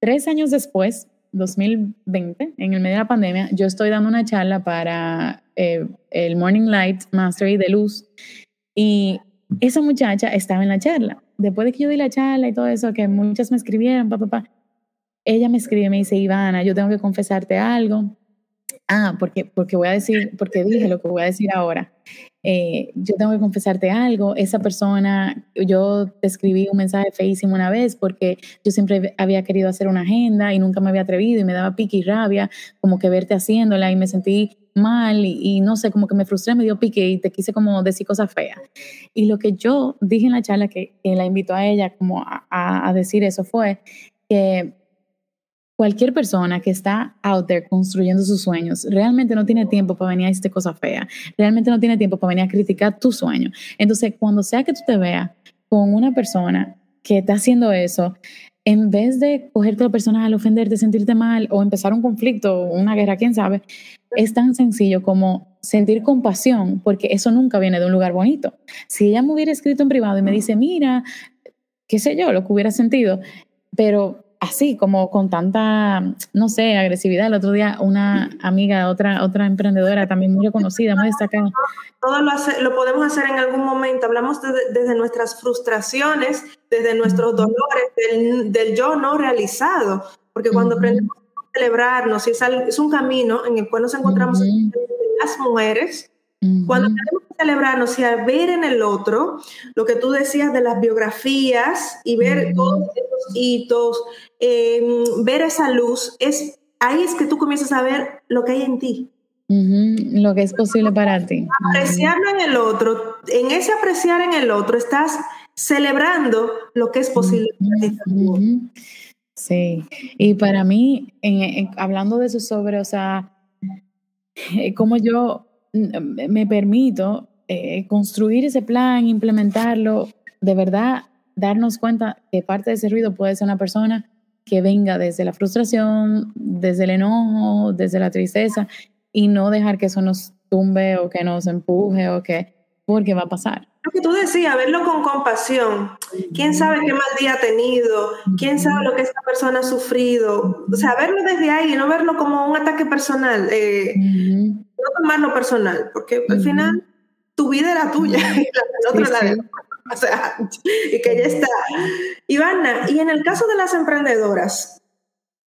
Tres años después, 2020, en el medio de la pandemia, yo estoy dando una charla para eh, el Morning Light Mastery de Luz y esa muchacha estaba en la charla. Después de que yo di la charla y todo eso, que muchas me escribieron, papá, papá, ella me escribe me dice, Ivana, yo tengo que confesarte algo. Ah, porque, porque voy a decir, porque dije lo que voy a decir ahora. Eh, yo tengo que confesarte algo. Esa persona, yo te escribí un mensaje feísimo una vez porque yo siempre había querido hacer una agenda y nunca me había atrevido y me daba pique y rabia, como que verte haciéndola y me sentí mal y, no sé, como que me frustré, me dio pique y te quise como decir cosas feas. Y lo que yo dije en la charla que, la invitó a ella como a, a decir eso fue que cualquier persona que está out there construyendo sus sueños realmente no tiene tiempo para venir a decirte cosas feas, realmente no tiene tiempo para venir a criticar tu sueño. Entonces, cuando sea que tú te veas con una persona que está haciendo eso, en vez de cogerte lo personal, ofenderte, sentirte mal o empezar un conflicto, una guerra, quién sabe, es tan sencillo como sentir compasión, porque eso nunca viene de un lugar bonito. Si ella me hubiera escrito en privado y me dice, mira, qué sé yo, lo que hubiera sentido, pero así, como con tanta, no sé, agresividad. El otro día una amiga, otra, otra emprendedora también muy reconocida, muy destacada. Todo lo, lo podemos hacer en algún momento. Hablamos desde nuestras frustraciones, desde nuestros dolores, del, yo no realizado. Porque cuando aprendemos a celebrarnos, es, es, un camino en el cual nos encontramos las mujeres, cuando tenemos que celebrarnos y a ver en el otro lo que tú decías de las biografías y ver todos esos hitos, em, ver esa luz, es ahí es que tú comienzas a ver lo que hay en ti. Lo que es posible para ti. Apreciarlo en el otro. En ese apreciar en el otro estás celebrando lo que es posible para ti. Sí, y para mí, hablando de eso sobre, o sea, eh, como yo me permito eh, construir ese plan, implementarlo, de verdad darnos cuenta que parte de ese ruido puede ser una persona que venga desde la frustración, desde el enojo, desde la tristeza y no dejar que eso nos tumbe o que nos empuje o que, porque va a pasar. Lo que tú decías, verlo con compasión. ¿Quién sabe qué mal día ha tenido? ¿Quién sabe lo que esa persona ha sufrido? O sea, verlo desde ahí y no verlo como un ataque personal. Eh, no tomarlo personal, porque al final tu vida era tuya y la otra la O sea, y que ya está. Ivana, y en el caso de las emprendedoras,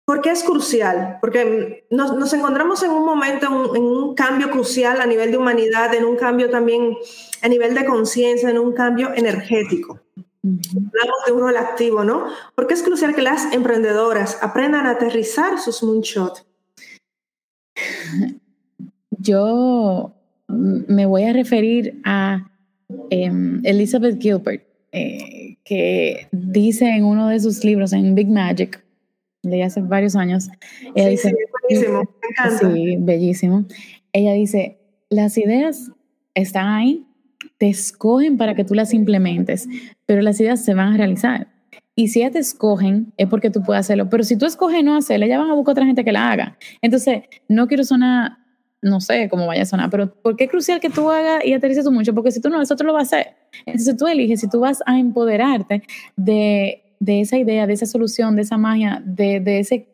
¿por qué es crucial? Porque nos, encontramos en un momento, en un cambio crucial a nivel de humanidad, en un cambio también a nivel de conciencia, en un cambio energético. Hablamos de un rol activo, ¿no? Porque es crucial que las emprendedoras aprendan a aterrizar sus moonshots yo me voy a referir a em, Elizabeth Gilbert, eh, que dice en uno de sus libros, en Big Magic, de hace varios años, ella sí, dice, sí, buenísimo, me encanta. Sí, bellísimo. Ella dice, las ideas están ahí, te escogen para que tú las implementes, pero las ideas se van a realizar. Y si ellas te escogen, es porque tú puedes hacerlo. Pero si tú escoges no hacerlo, ya van a buscar otra gente que la haga. Entonces, no quiero sonar, no sé cómo vaya a sonar, pero ¿por qué es crucial que tú hagas y aterrices tú mucho? Porque si tú no, eso otro lo va a hacer. Entonces tú eliges si tú vas a empoderarte de, de esa idea, de esa solución, de esa magia, de, de, ese,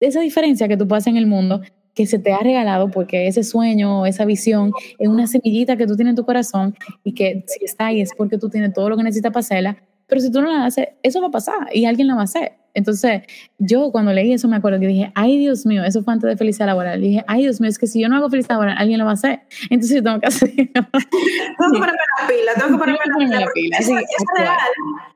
de esa diferencia que tú puedes hacer en el mundo, que se te ha regalado porque ese sueño, esa visión es una semillita que tú tienes en tu corazón y que si está ahí es porque tú tienes todo lo que necesitas para hacerla, pero si tú no la haces, eso va a pasar y alguien la va a hacer. Entonces, yo cuando leí eso me acuerdo que dije, ay Dios mío, eso fue antes de felicidad laboral. Dije, ay Dios mío, es que si yo no hago felicidad laboral, alguien lo va a hacer. Entonces yo tengo que hacer. [LAUGHS] tengo que ponerme la pila, tengo que ponerme la pila. es, real,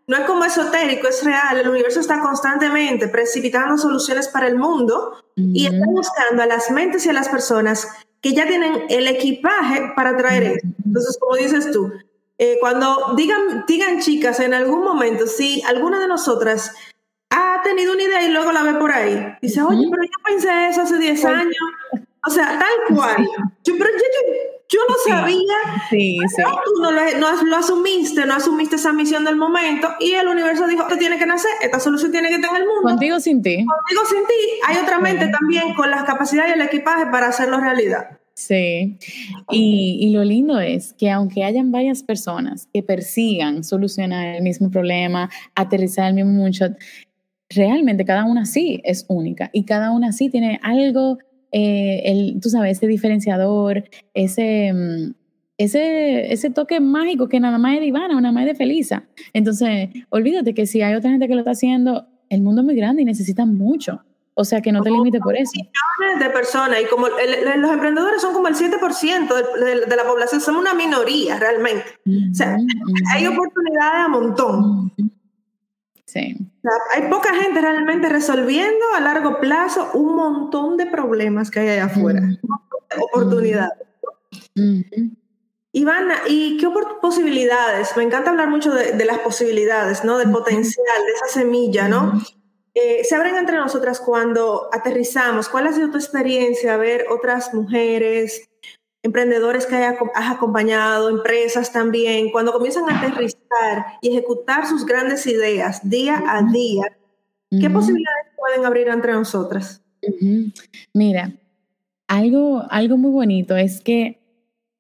no es como esotérico, es real. El universo está constantemente precipitando soluciones para el mundo y está buscando a las mentes y a las personas que ya tienen el equipaje para traer eso. Entonces, como dices tú, eh, cuando digan, digan chicas en algún momento, si alguna de nosotras tenido una idea y luego la ve por ahí. Dice, oye, pero yo pensé eso hace 10 años. O sea, tal cual. Yo, pero yo, lo sabía. Sí, sí. Tú no lo, asumiste, no asumiste esa misión del momento y el universo dijo, esto tiene que nacer, esta solución tiene que estar en el mundo. Contigo sin ti. Contigo sin ti. Hay otra mente también con las capacidades y el equipaje para hacerlo realidad. Sí, y, y, lo lindo es que aunque hayan varias personas que persigan solucionar el mismo problema, aterrizar el mismo moonshot, realmente cada una sí es única y cada una sí tiene algo, eh, el, tú sabes, ese diferenciador, ese, mm, ese, ese toque mágico que nada más es de Ivana, nada más es de Felisa. Entonces, olvídate que si hay otra gente que lo está haciendo, el mundo es muy grande y necesita mucho. O sea, que no te limites por eso. Millones de personas y como los emprendedores son como el 7% de, de, la población, somos una minoría realmente. o sea, hay oportunidades a montón. Sí. hay poca gente realmente resolviendo a largo plazo un montón de problemas que hay allá afuera, oportunidades. Ivana, ¿y qué posibilidades? Me encanta hablar mucho de, las posibilidades, ¿no? Del potencial, de esa semilla, ¿no? Eh, se abren entre nosotras cuando aterrizamos. ¿Cuál ha sido tu experiencia ver otras mujeres, emprendedores que hayas acompañado, empresas también, cuando comienzan a aterrizar y ejecutar sus grandes ideas día a día, ¿qué posibilidades pueden abrir entre nosotras? Mira, algo, algo muy bonito es que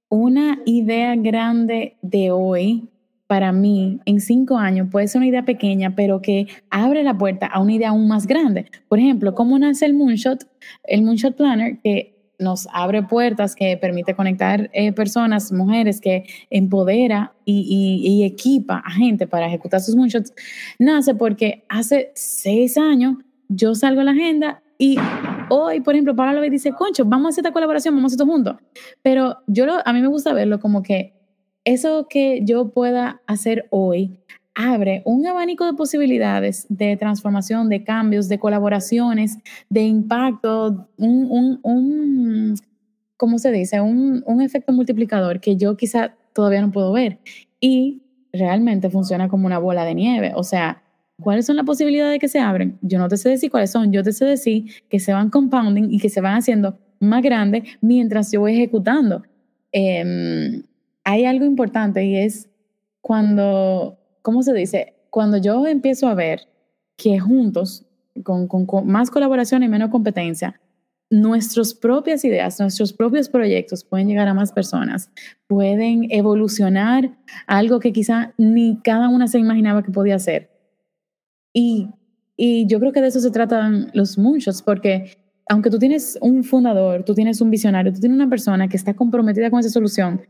una idea grande de hoy, para mí, en cinco años, puede ser una idea pequeña, pero que abre la puerta a una idea aún más grande. Por ejemplo, ¿cómo nace el Moonshot? El Moonshot Planner, que nos abre puertas, que permite conectar eh, personas, mujeres, que empodera y, equipa a gente para ejecutar sus moonshots, nace porque hace seis años yo salgo a la agenda y hoy, por ejemplo, Pablo me dice, Concho, vamos a hacer esta colaboración, vamos a hacer esto juntos. Pero yo a mí me gusta verlo como que eso que yo pueda hacer hoy abre un abanico de posibilidades de transformación, de cambios, de colaboraciones, de impacto, un, un, un ¿cómo se dice? Un, un efecto multiplicador que yo quizá todavía no puedo ver. Y realmente funciona como una bola de nieve. O sea, ¿cuáles son las posibilidades de que se abren? Yo no te sé decir cuáles son, yo te sé decir que se van compounding y que se van haciendo más grandes mientras yo voy ejecutando. Em, hay algo importante y es cuando ¿cómo se dice? Cuando yo empiezo a ver que juntos, con, más colaboración y menos competencia, nuestras propias ideas, nuestros propios proyectos pueden llegar a más personas, pueden evolucionar algo que quizá ni cada una se imaginaba que podía hacer. Y, y yo creo que de eso se tratan los muchos, porque aunque tú tienes un fundador, tú tienes un visionario, tú tienes una persona que está comprometida con esa solución,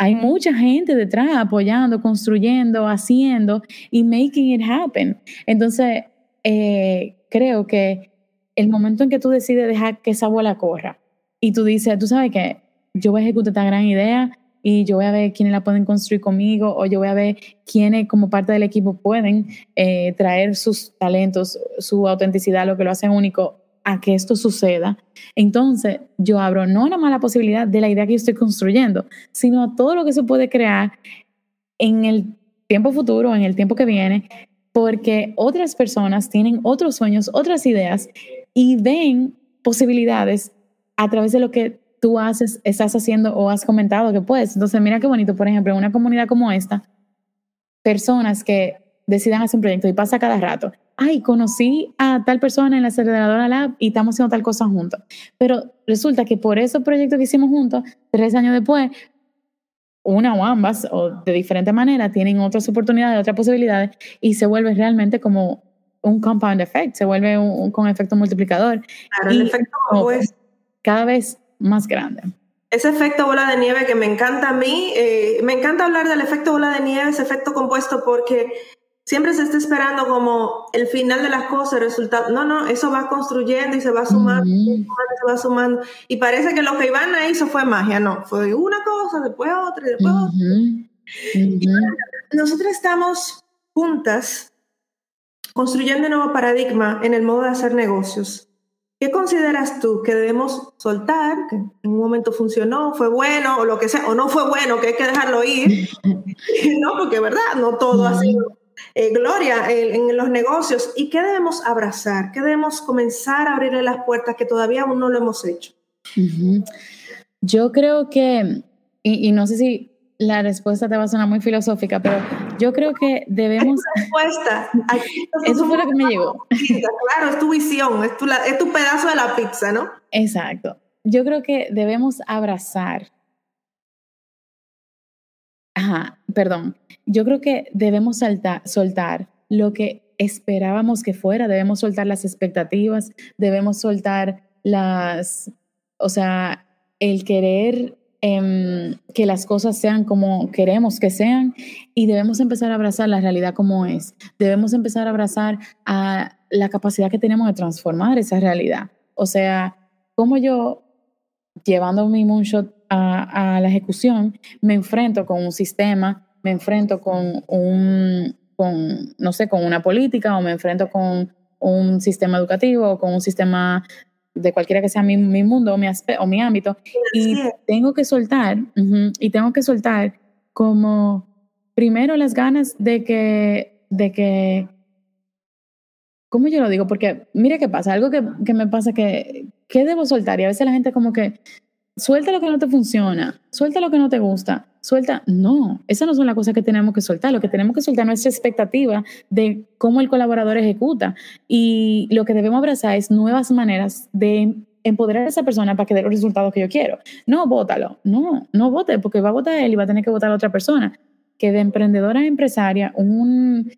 hay mucha gente detrás apoyando, construyendo, haciendo y making it happen. Entonces, eh, creo que el momento en que tú decides dejar que esa bola corra y tú dices, tú sabes que yo voy a ejecutar esta gran idea y yo voy a ver quiénes la pueden construir conmigo o yo voy a ver quiénes como parte del equipo pueden eh, traer sus talentos, su autenticidad, lo que lo hace único a que esto suceda, entonces yo abro no una mala posibilidad de la idea que yo estoy construyendo, sino a todo lo que se puede crear en el tiempo futuro, en el tiempo que viene, porque otras personas tienen otros sueños, otras ideas y ven posibilidades a través de lo que tú haces, estás haciendo o has comentado que puedes. Entonces, mira qué bonito, por ejemplo, una comunidad como esta, personas que decidan hacer un proyecto y pasa cada rato. Ay, conocí a tal persona en la aceleradora lab y estamos haciendo tal cosa juntos. Pero resulta que por esos proyectos que hicimos juntos, tres años después, una o ambas, o de diferente manera, tienen otras oportunidades, otras posibilidades, y se vuelve realmente como un compound effect, se vuelve un, con efecto multiplicador. Claro, el efecto pues, cada vez más grande. Ese efecto bola de nieve que me encanta a mí, eh, me encanta hablar del efecto bola de nieve, ese efecto compuesto, porque siempre se está esperando como el final de las cosas, el resultado. No, no, eso va construyendo y se va sumando, se va sumando. Y parece que lo que Ivana hizo fue magia, no, fue una cosa, después otra, y después otra. nosotros estamos juntas construyendo un nuevo paradigma en el modo de hacer negocios. ¿Qué consideras tú que debemos soltar, que en un momento funcionó, fue bueno o lo que sea, o no fue bueno, que hay que dejarlo ir? [LAUGHS] [LAUGHS] no, porque verdad, no todo ha sido eh, gloria en, los negocios. ¿Y qué debemos abrazar? ¿Qué debemos comenzar a abrirle las puertas que todavía aún no lo hemos hecho? Yo creo que, y, no sé si la respuesta te va a sonar muy filosófica, pero yo creo que debemos... [LAUGHS] respuesta. [LAUGHS] Eso fue lo que me llegó. Claro, es tu visión, es tu, es tu pedazo de la pizza, ¿no? Exacto. Yo creo que debemos abrazar. Perdón. Yo creo que debemos saltar, soltar lo que esperábamos que fuera, debemos soltar las expectativas, debemos soltar las, o sea, el querer Em, que las cosas sean como queremos que sean y debemos empezar a abrazar la realidad como es. Debemos empezar a abrazar a la capacidad que tenemos de transformar esa realidad. O sea, como yo, llevando mi moonshot a, a la ejecución, me enfrento con un sistema, me enfrento con un, con, no sé, con una política o me enfrento con un sistema educativo o con un sistema de cualquiera que sea mi, mi mundo o mi, o mi ámbito, y tengo que soltar, y tengo que soltar como primero las ganas de que, de que, ¿cómo yo lo digo? Porque mira qué pasa, algo que, que me pasa que, ¿qué debo soltar? Y a veces la gente como que, suelta lo que no te funciona, suelta lo que no te gusta, suelta, no, esas no son las cosas que tenemos que soltar, lo que tenemos que soltar es nuestra expectativa de cómo el colaborador ejecuta y lo que debemos abrazar es nuevas maneras de empoderar a esa persona para que dé los resultados que yo quiero. No, bótalo, no, no vote, porque va a votar él y va a tener que votar a otra persona. Que de emprendedora a empresaria, un,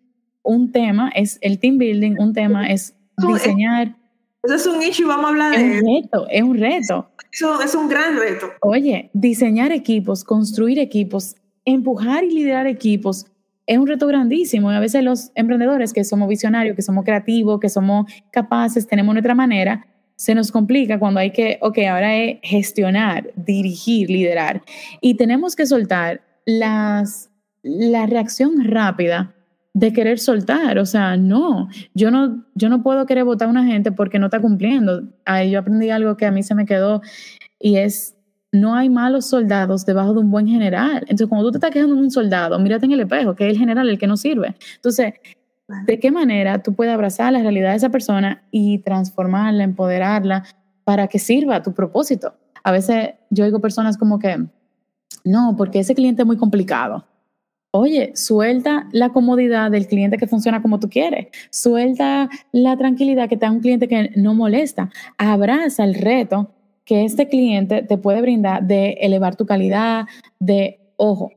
un tema es el team building, un tema es diseñar. Eso es un issue, vamos a hablar de Es un reto, es un reto. Eso es un gran reto. Oye, diseñar equipos, construir equipos, empujar y liderar equipos es un reto grandísimo. Y a veces los emprendedores que somos visionarios, que somos creativos, que somos capaces, tenemos nuestra manera, se nos complica cuando hay que, ok, ahora es gestionar, dirigir, liderar. Y tenemos que soltar las, la reacción rápida de querer soltar, o sea, no, yo no, yo no puedo querer votar a una gente porque no está cumpliendo. Ahí yo aprendí algo que a mí se me quedó y es, no hay malos soldados debajo de un buen general. Entonces, cuando tú te estás quejando de un soldado, mírate en el espejo, que es el general el que no sirve. Entonces, ¿de qué manera tú puedes abrazar la realidad de esa persona y transformarla, empoderarla para que sirva a tu propósito? A veces yo oigo personas como que, no, porque ese cliente es muy complicado Oye, suelta la comodidad del cliente que funciona como tú quieres. Suelta la tranquilidad que te da un cliente que no molesta. Abraza el reto que este cliente te puede brindar de elevar tu calidad, de, ojo,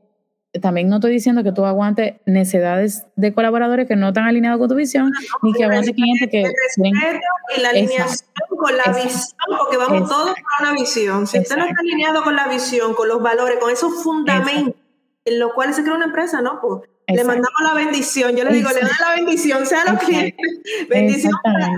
también no estoy diciendo que tú aguantes necesidades de colaboradores que no están alineados con tu visión, ni que aguantes clientes que... y la alineación con la visión, porque vamos todos con una visión. Si usted no está alineado con la visión, con los valores, con esos fundamentos, en lo cual se crea una empresa, ¿no? Pues le mandamos la bendición, yo le digo, le doy la bendición, sea lo que [LAUGHS] bendición para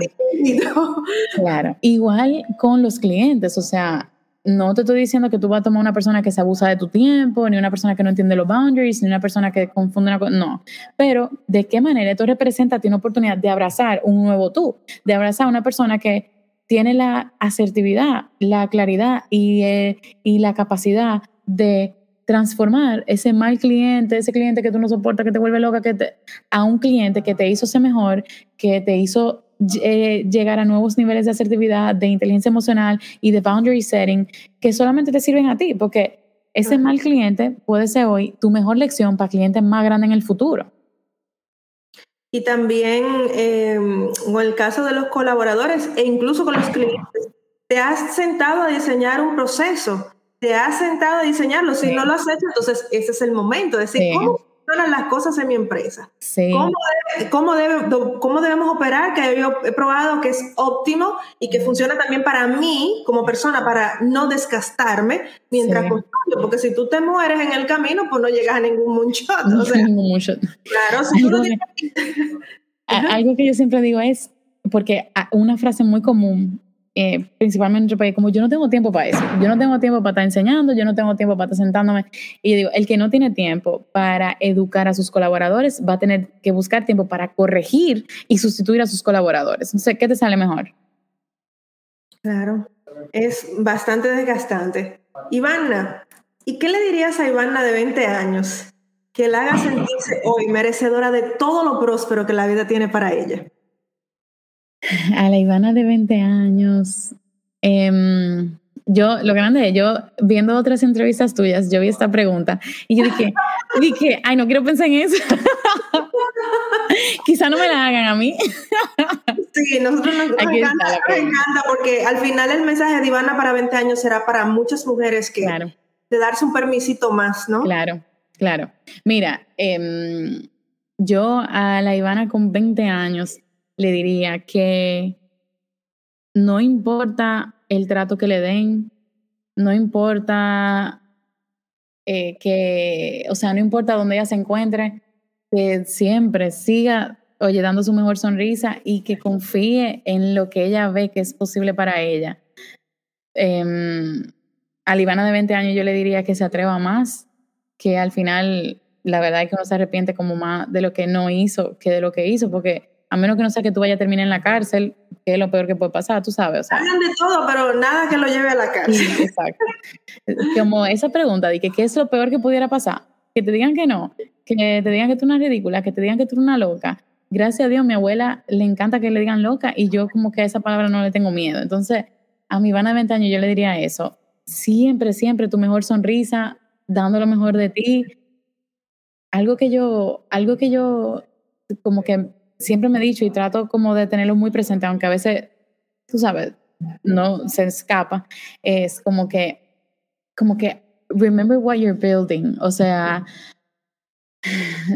Claro, igual con los clientes, o sea, no te estoy diciendo que tú vas a tomar una persona que se abusa de tu tiempo, ni una persona que no entiende los boundaries, ni una persona que confunde una cosa, no. Pero, ¿de qué manera esto representa una oportunidad de abrazar un nuevo tú, de abrazar a una persona que tiene la asertividad, la claridad y, eh, y la capacidad de transformar ese mal cliente, ese cliente que tú no soportas, que te vuelve loca, que te, a un cliente que te hizo ser mejor, que te hizo eh, llegar a nuevos niveles de asertividad, de inteligencia emocional y de boundary setting que solamente te sirven a ti, porque ese mal cliente puede ser hoy tu mejor lección para clientes más grandes en el futuro. y también con el caso de los colaboradores e incluso con los clientes, te has sentado a diseñar un proceso, te has sentado a diseñarlo. Si no lo has hecho, entonces ese es el momento de decir, ¿cómo las cosas en mi empresa. ¿Cómo, debemos operar? Que yo he probado que es óptimo y que funciona también para mí como persona, para no desgastarme mientras construyo. Porque si tú te mueres en el camino, pues no llegas a ningún moonshot. O [LAUGHS] Claro, si algo, tú [LAUGHS] algo que yo siempre digo es, porque una frase muy común eh, principalmente en nuestro país, como yo no tengo tiempo para eso, yo no tengo tiempo para estar enseñando, yo no tengo tiempo para estar sentándome. Y digo, el que no tiene tiempo para educar a sus colaboradores va a tener que buscar tiempo para corregir y sustituir a sus colaboradores. Entonces, ¿qué te sale mejor? Claro, es bastante desgastante. Ivana, ¿y qué le dirías a Ivana de 20 años que la haga sentirse hoy merecedora de todo lo próspero que la vida tiene para ella? [LAUGHS] A la Ivana de 20 años. Em, yo, lo grande yo viendo otras entrevistas tuyas, yo vi esta pregunta y yo dije, [LAUGHS] dije, ay, no quiero pensar en eso. [LAUGHS] Quizá no me la hagan a mí. sí, nosotros nos, encanta, porque al final el mensaje de Ivana para 20 años será para muchas mujeres que de darse un permisito más, ¿no? Claro, claro. Mira, em, yo a la Ivana con 20 años le diría que no importa el trato que le den, no importa eh, que, o sea, no importa dónde ella se encuentre, que siempre siga, oye, dando su mejor sonrisa y que confíe en lo que ella ve que es posible para ella. Eh, a Ivana de 20 años yo le diría que se atreva más, que al final la verdad es que uno se arrepiente como más de lo que no hizo que de lo que hizo, porque a menos que no sea que tú vayas a terminar en la cárcel, que es lo peor que puede pasar, tú sabes. O sea, Hablan de todo, pero nada que lo lleve a la cárcel. exacto. Como esa pregunta de que qué es lo peor que pudiera pasar, que te digan que no, que te digan que tú eres una ridícula, que te digan que tú eres una loca. Gracias a Dios, mi abuela le encanta que le digan loca y yo como que a esa palabra no le tengo miedo. Entonces, a mi vana de 20 años yo le diría eso. Siempre, siempre tu mejor sonrisa, dando lo mejor de ti. Algo que yo, algo que yo como que siempre me he dicho y trato como de tenerlo muy presente, aunque a veces, tú sabes, no se escapa, es como que, como que, remember what you're building, o sea,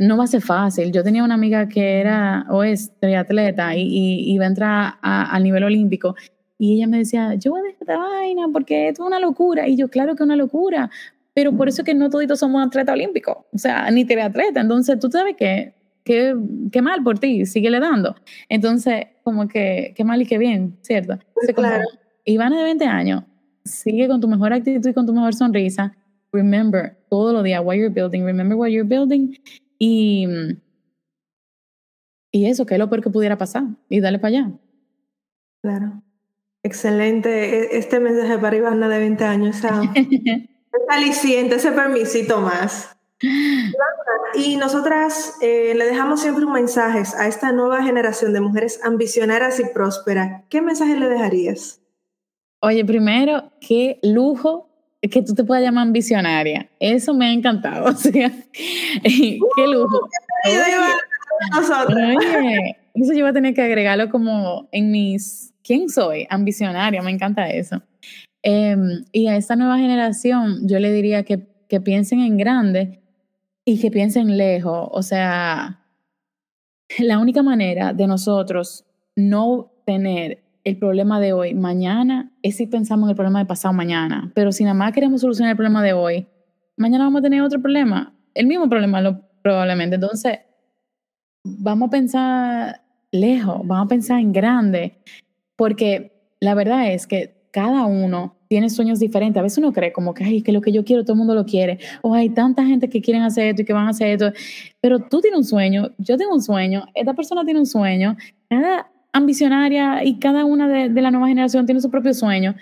no va a ser fácil. Yo tenía una amiga que era o es triatleta y, y iba a entrar al nivel olímpico y ella me decía, yo voy a dejar esta vaina porque esto es una locura. Y yo, claro que es una locura, pero por eso es que no todos somos atletas olímpicos, o sea, ni triatleta. Entonces, tú sabes que qué, qué mal por ti, síguele dando. Entonces, como que, qué mal y qué bien, ¿cierto? Entonces, como, Ivana de 20 años, sigue con tu mejor actitud y con tu mejor sonrisa. Remember todos los días what you're building, remember what you're building. Y, y eso, que es lo peor que pudiera pasar. Y dale para allá. Claro. Excelente. E, este mensaje para Ivana de 20 años. [LAUGHS] Esa, aliciente, ese permisito más. Y nosotras eh, le dejamos siempre un mensaje a esta nueva generación de mujeres ambicionadas y prósperas. ¿Qué mensaje le dejarías? Oye, primero, qué lujo que tú te puedas llamar ambicionaria. Eso me ha encantado. [LAUGHS] O sea, qué lujo. Oye, eso yo voy a tener que agregarlo como en mis... ¿Quién soy? Ambicionaria, me encanta eso. Em, y a esta nueva generación yo le diría que, que piensen en grande y que piensen lejos. O sea, la única manera de nosotros no tener el problema de hoy mañana es si pensamos en el problema de pasado mañana. Pero si nada más queremos solucionar el problema de hoy, mañana vamos a tener otro problema, el mismo problema lo, probablemente. Entonces, vamos a pensar lejos, vamos a pensar en grande, porque la verdad es que cada uno tiene sueños diferentes. A veces uno cree como que, ay, que lo que yo quiero todo el mundo lo quiere. O hay tanta gente que quieren hacer esto y que van a hacer esto. Pero tú tienes un sueño, yo tengo un sueño, esta persona tiene un sueño. Cada ambicionaria y cada una de, de la nueva generación tiene su propio sueño.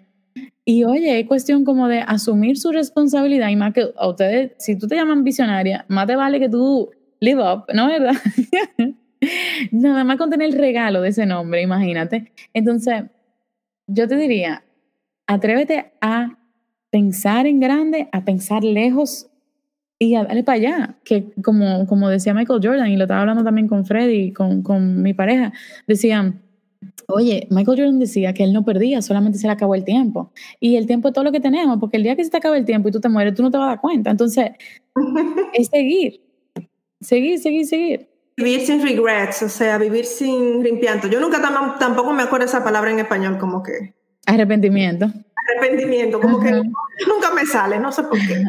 Y oye, es cuestión como de asumir su responsabilidad y más que a ustedes, si tú te llamas visionaria, más te vale que tú live up, ¿no verdad? [LAUGHS] Nada más con tener el regalo de ese nombre, imagínate. Entonces, yo te diría, Atrévete a pensar en grande, a pensar lejos y dale para allá, que como, como decía Michael Jordan, y lo estaba hablando también con Freddy, con, con mi pareja, decían, Oye, Michael Jordan decía que él no perdía, solamente se le acabó el tiempo. Y el tiempo es todo lo que tenemos, porque el día que se te acaba el tiempo y tú te mueres, tú no te vas a dar cuenta. Entonces, [LAUGHS] es seguir, seguir, seguir, seguir. Vivir sin regrets, o sea, vivir sin rimpianto. Yo nunca tampoco me acuerdo esa palabra en español, como que... Arrepentimiento. Arrepentimiento, como que nunca me sale, no sé por qué.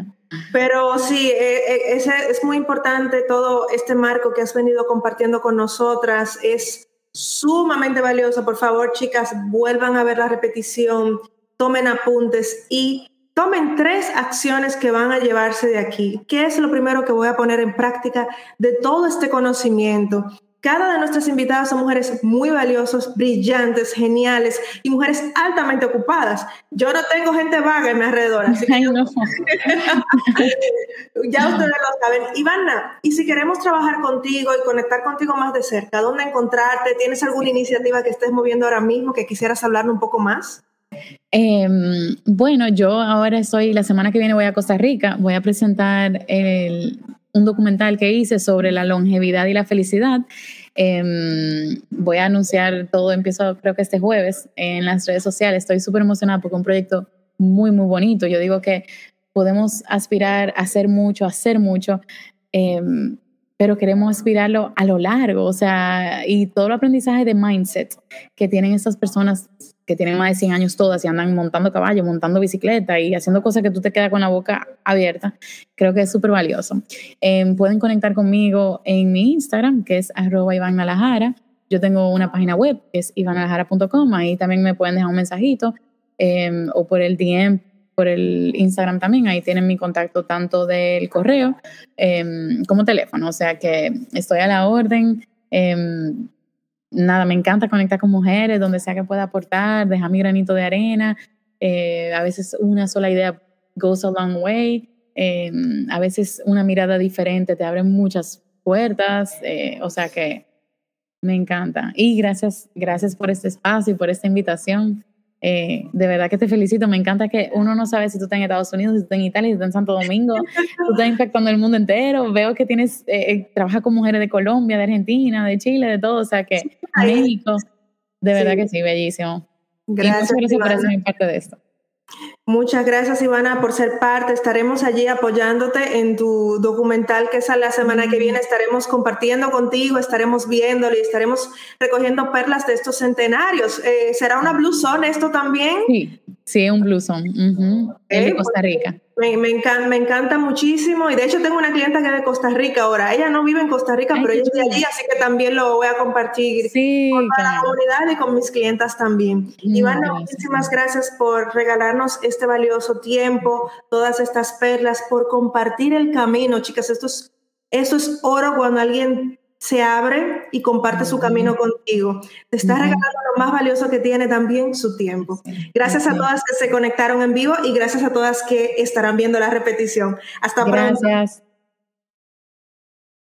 Pero sí, eh, eh, es, es muy importante todo este marco que has venido compartiendo con nosotras. Es sumamente valioso. Por favor, chicas, vuelvan a ver la repetición, tomen apuntes y tomen tres acciones que van a llevarse de aquí. ¿Qué es lo primero que voy a poner en práctica de todo este conocimiento? Cada de nuestras invitadas son mujeres muy valiosas, brillantes, geniales y mujeres altamente ocupadas. Yo no tengo gente vaga en mi alrededor, así que [LAUGHS] ya ustedes lo saben. Ivana, y si queremos trabajar contigo y conectar contigo más de cerca, ¿dónde encontrarte? ¿Tienes alguna iniciativa que estés moviendo ahora mismo que quisieras hablarme un poco más? Em, bueno, yo ahora estoy, la semana que viene voy a Costa Rica, voy a presentar el un documental que hice sobre la longevidad y la felicidad. Em, voy a anunciar todo, empiezo creo que este jueves en las redes sociales. Estoy súper emocionada porque es un proyecto muy, muy bonito. Yo digo que podemos aspirar a hacer mucho, a hacer mucho, em, pero queremos aspirarlo a lo largo, o sea, y todo el aprendizaje de mindset que tienen estas personas que tienen más de 100 años todas y andan montando caballo, montando bicicleta y haciendo cosas que tú te quedas con la boca abierta, creo que es súper valioso. Em, pueden conectar conmigo en mi Instagram, que es arroba Iván Yo tengo una página web, que es ivanalajara.com, ahí también me pueden dejar un mensajito, em, o por el DM, por el Instagram también, ahí tienen mi contacto tanto del correo em, como teléfono, o sea que estoy a la orden nada, me encanta conectar con mujeres, donde sea que pueda aportar, dejar mi granito de arena. Eh, a veces una sola idea goes a long way. Eh, a veces una mirada diferente te abre muchas puertas. Eh, o sea que me encanta. Y gracias, gracias por este espacio y por esta invitación. Eh, de verdad que te felicito. Me encanta que uno no sabe si tú estás en Estados Unidos, si tú estás en Italia, si tú estás en Santo Domingo. [LAUGHS] tú estás impactando el mundo entero. Veo que tienes, eh, eh trabajas con mujeres de Colombia, de Argentina, de Chile, de todo. O sea que México. De verdad que sí, bellísimo. Gracias, y muchas gracias por ser parte de esto. Muchas gracias, Ivana, por ser parte. Estaremos allí apoyándote en tu documental que sale la semana que viene. Estaremos compartiendo contigo, estaremos viéndolo y estaremos recogiendo perlas de estos centenarios. Eh, ¿Será una Blue Zone esto también? Sí, sí, un Blue Zone. de Costa Rica. Me, me, encanta, me, encanta, muchísimo y de hecho tengo una clienta que es de Costa Rica ahora. Ella no vive en Costa Rica, pero ella es de allí, así que también lo voy a compartir con la comunidad y con mis clientas también. Ivana, muchísimas gracias por regalarnos este valioso tiempo, todas estas perlas, por compartir el camino. Chicas, esto es, esto es oro cuando alguien se abre y comparte su camino contigo. Te está regalando lo más valioso que tiene también su tiempo. Gracias a todas que se conectaron en vivo y gracias a todas que estarán viendo la repetición. Hasta pronto. Gracias.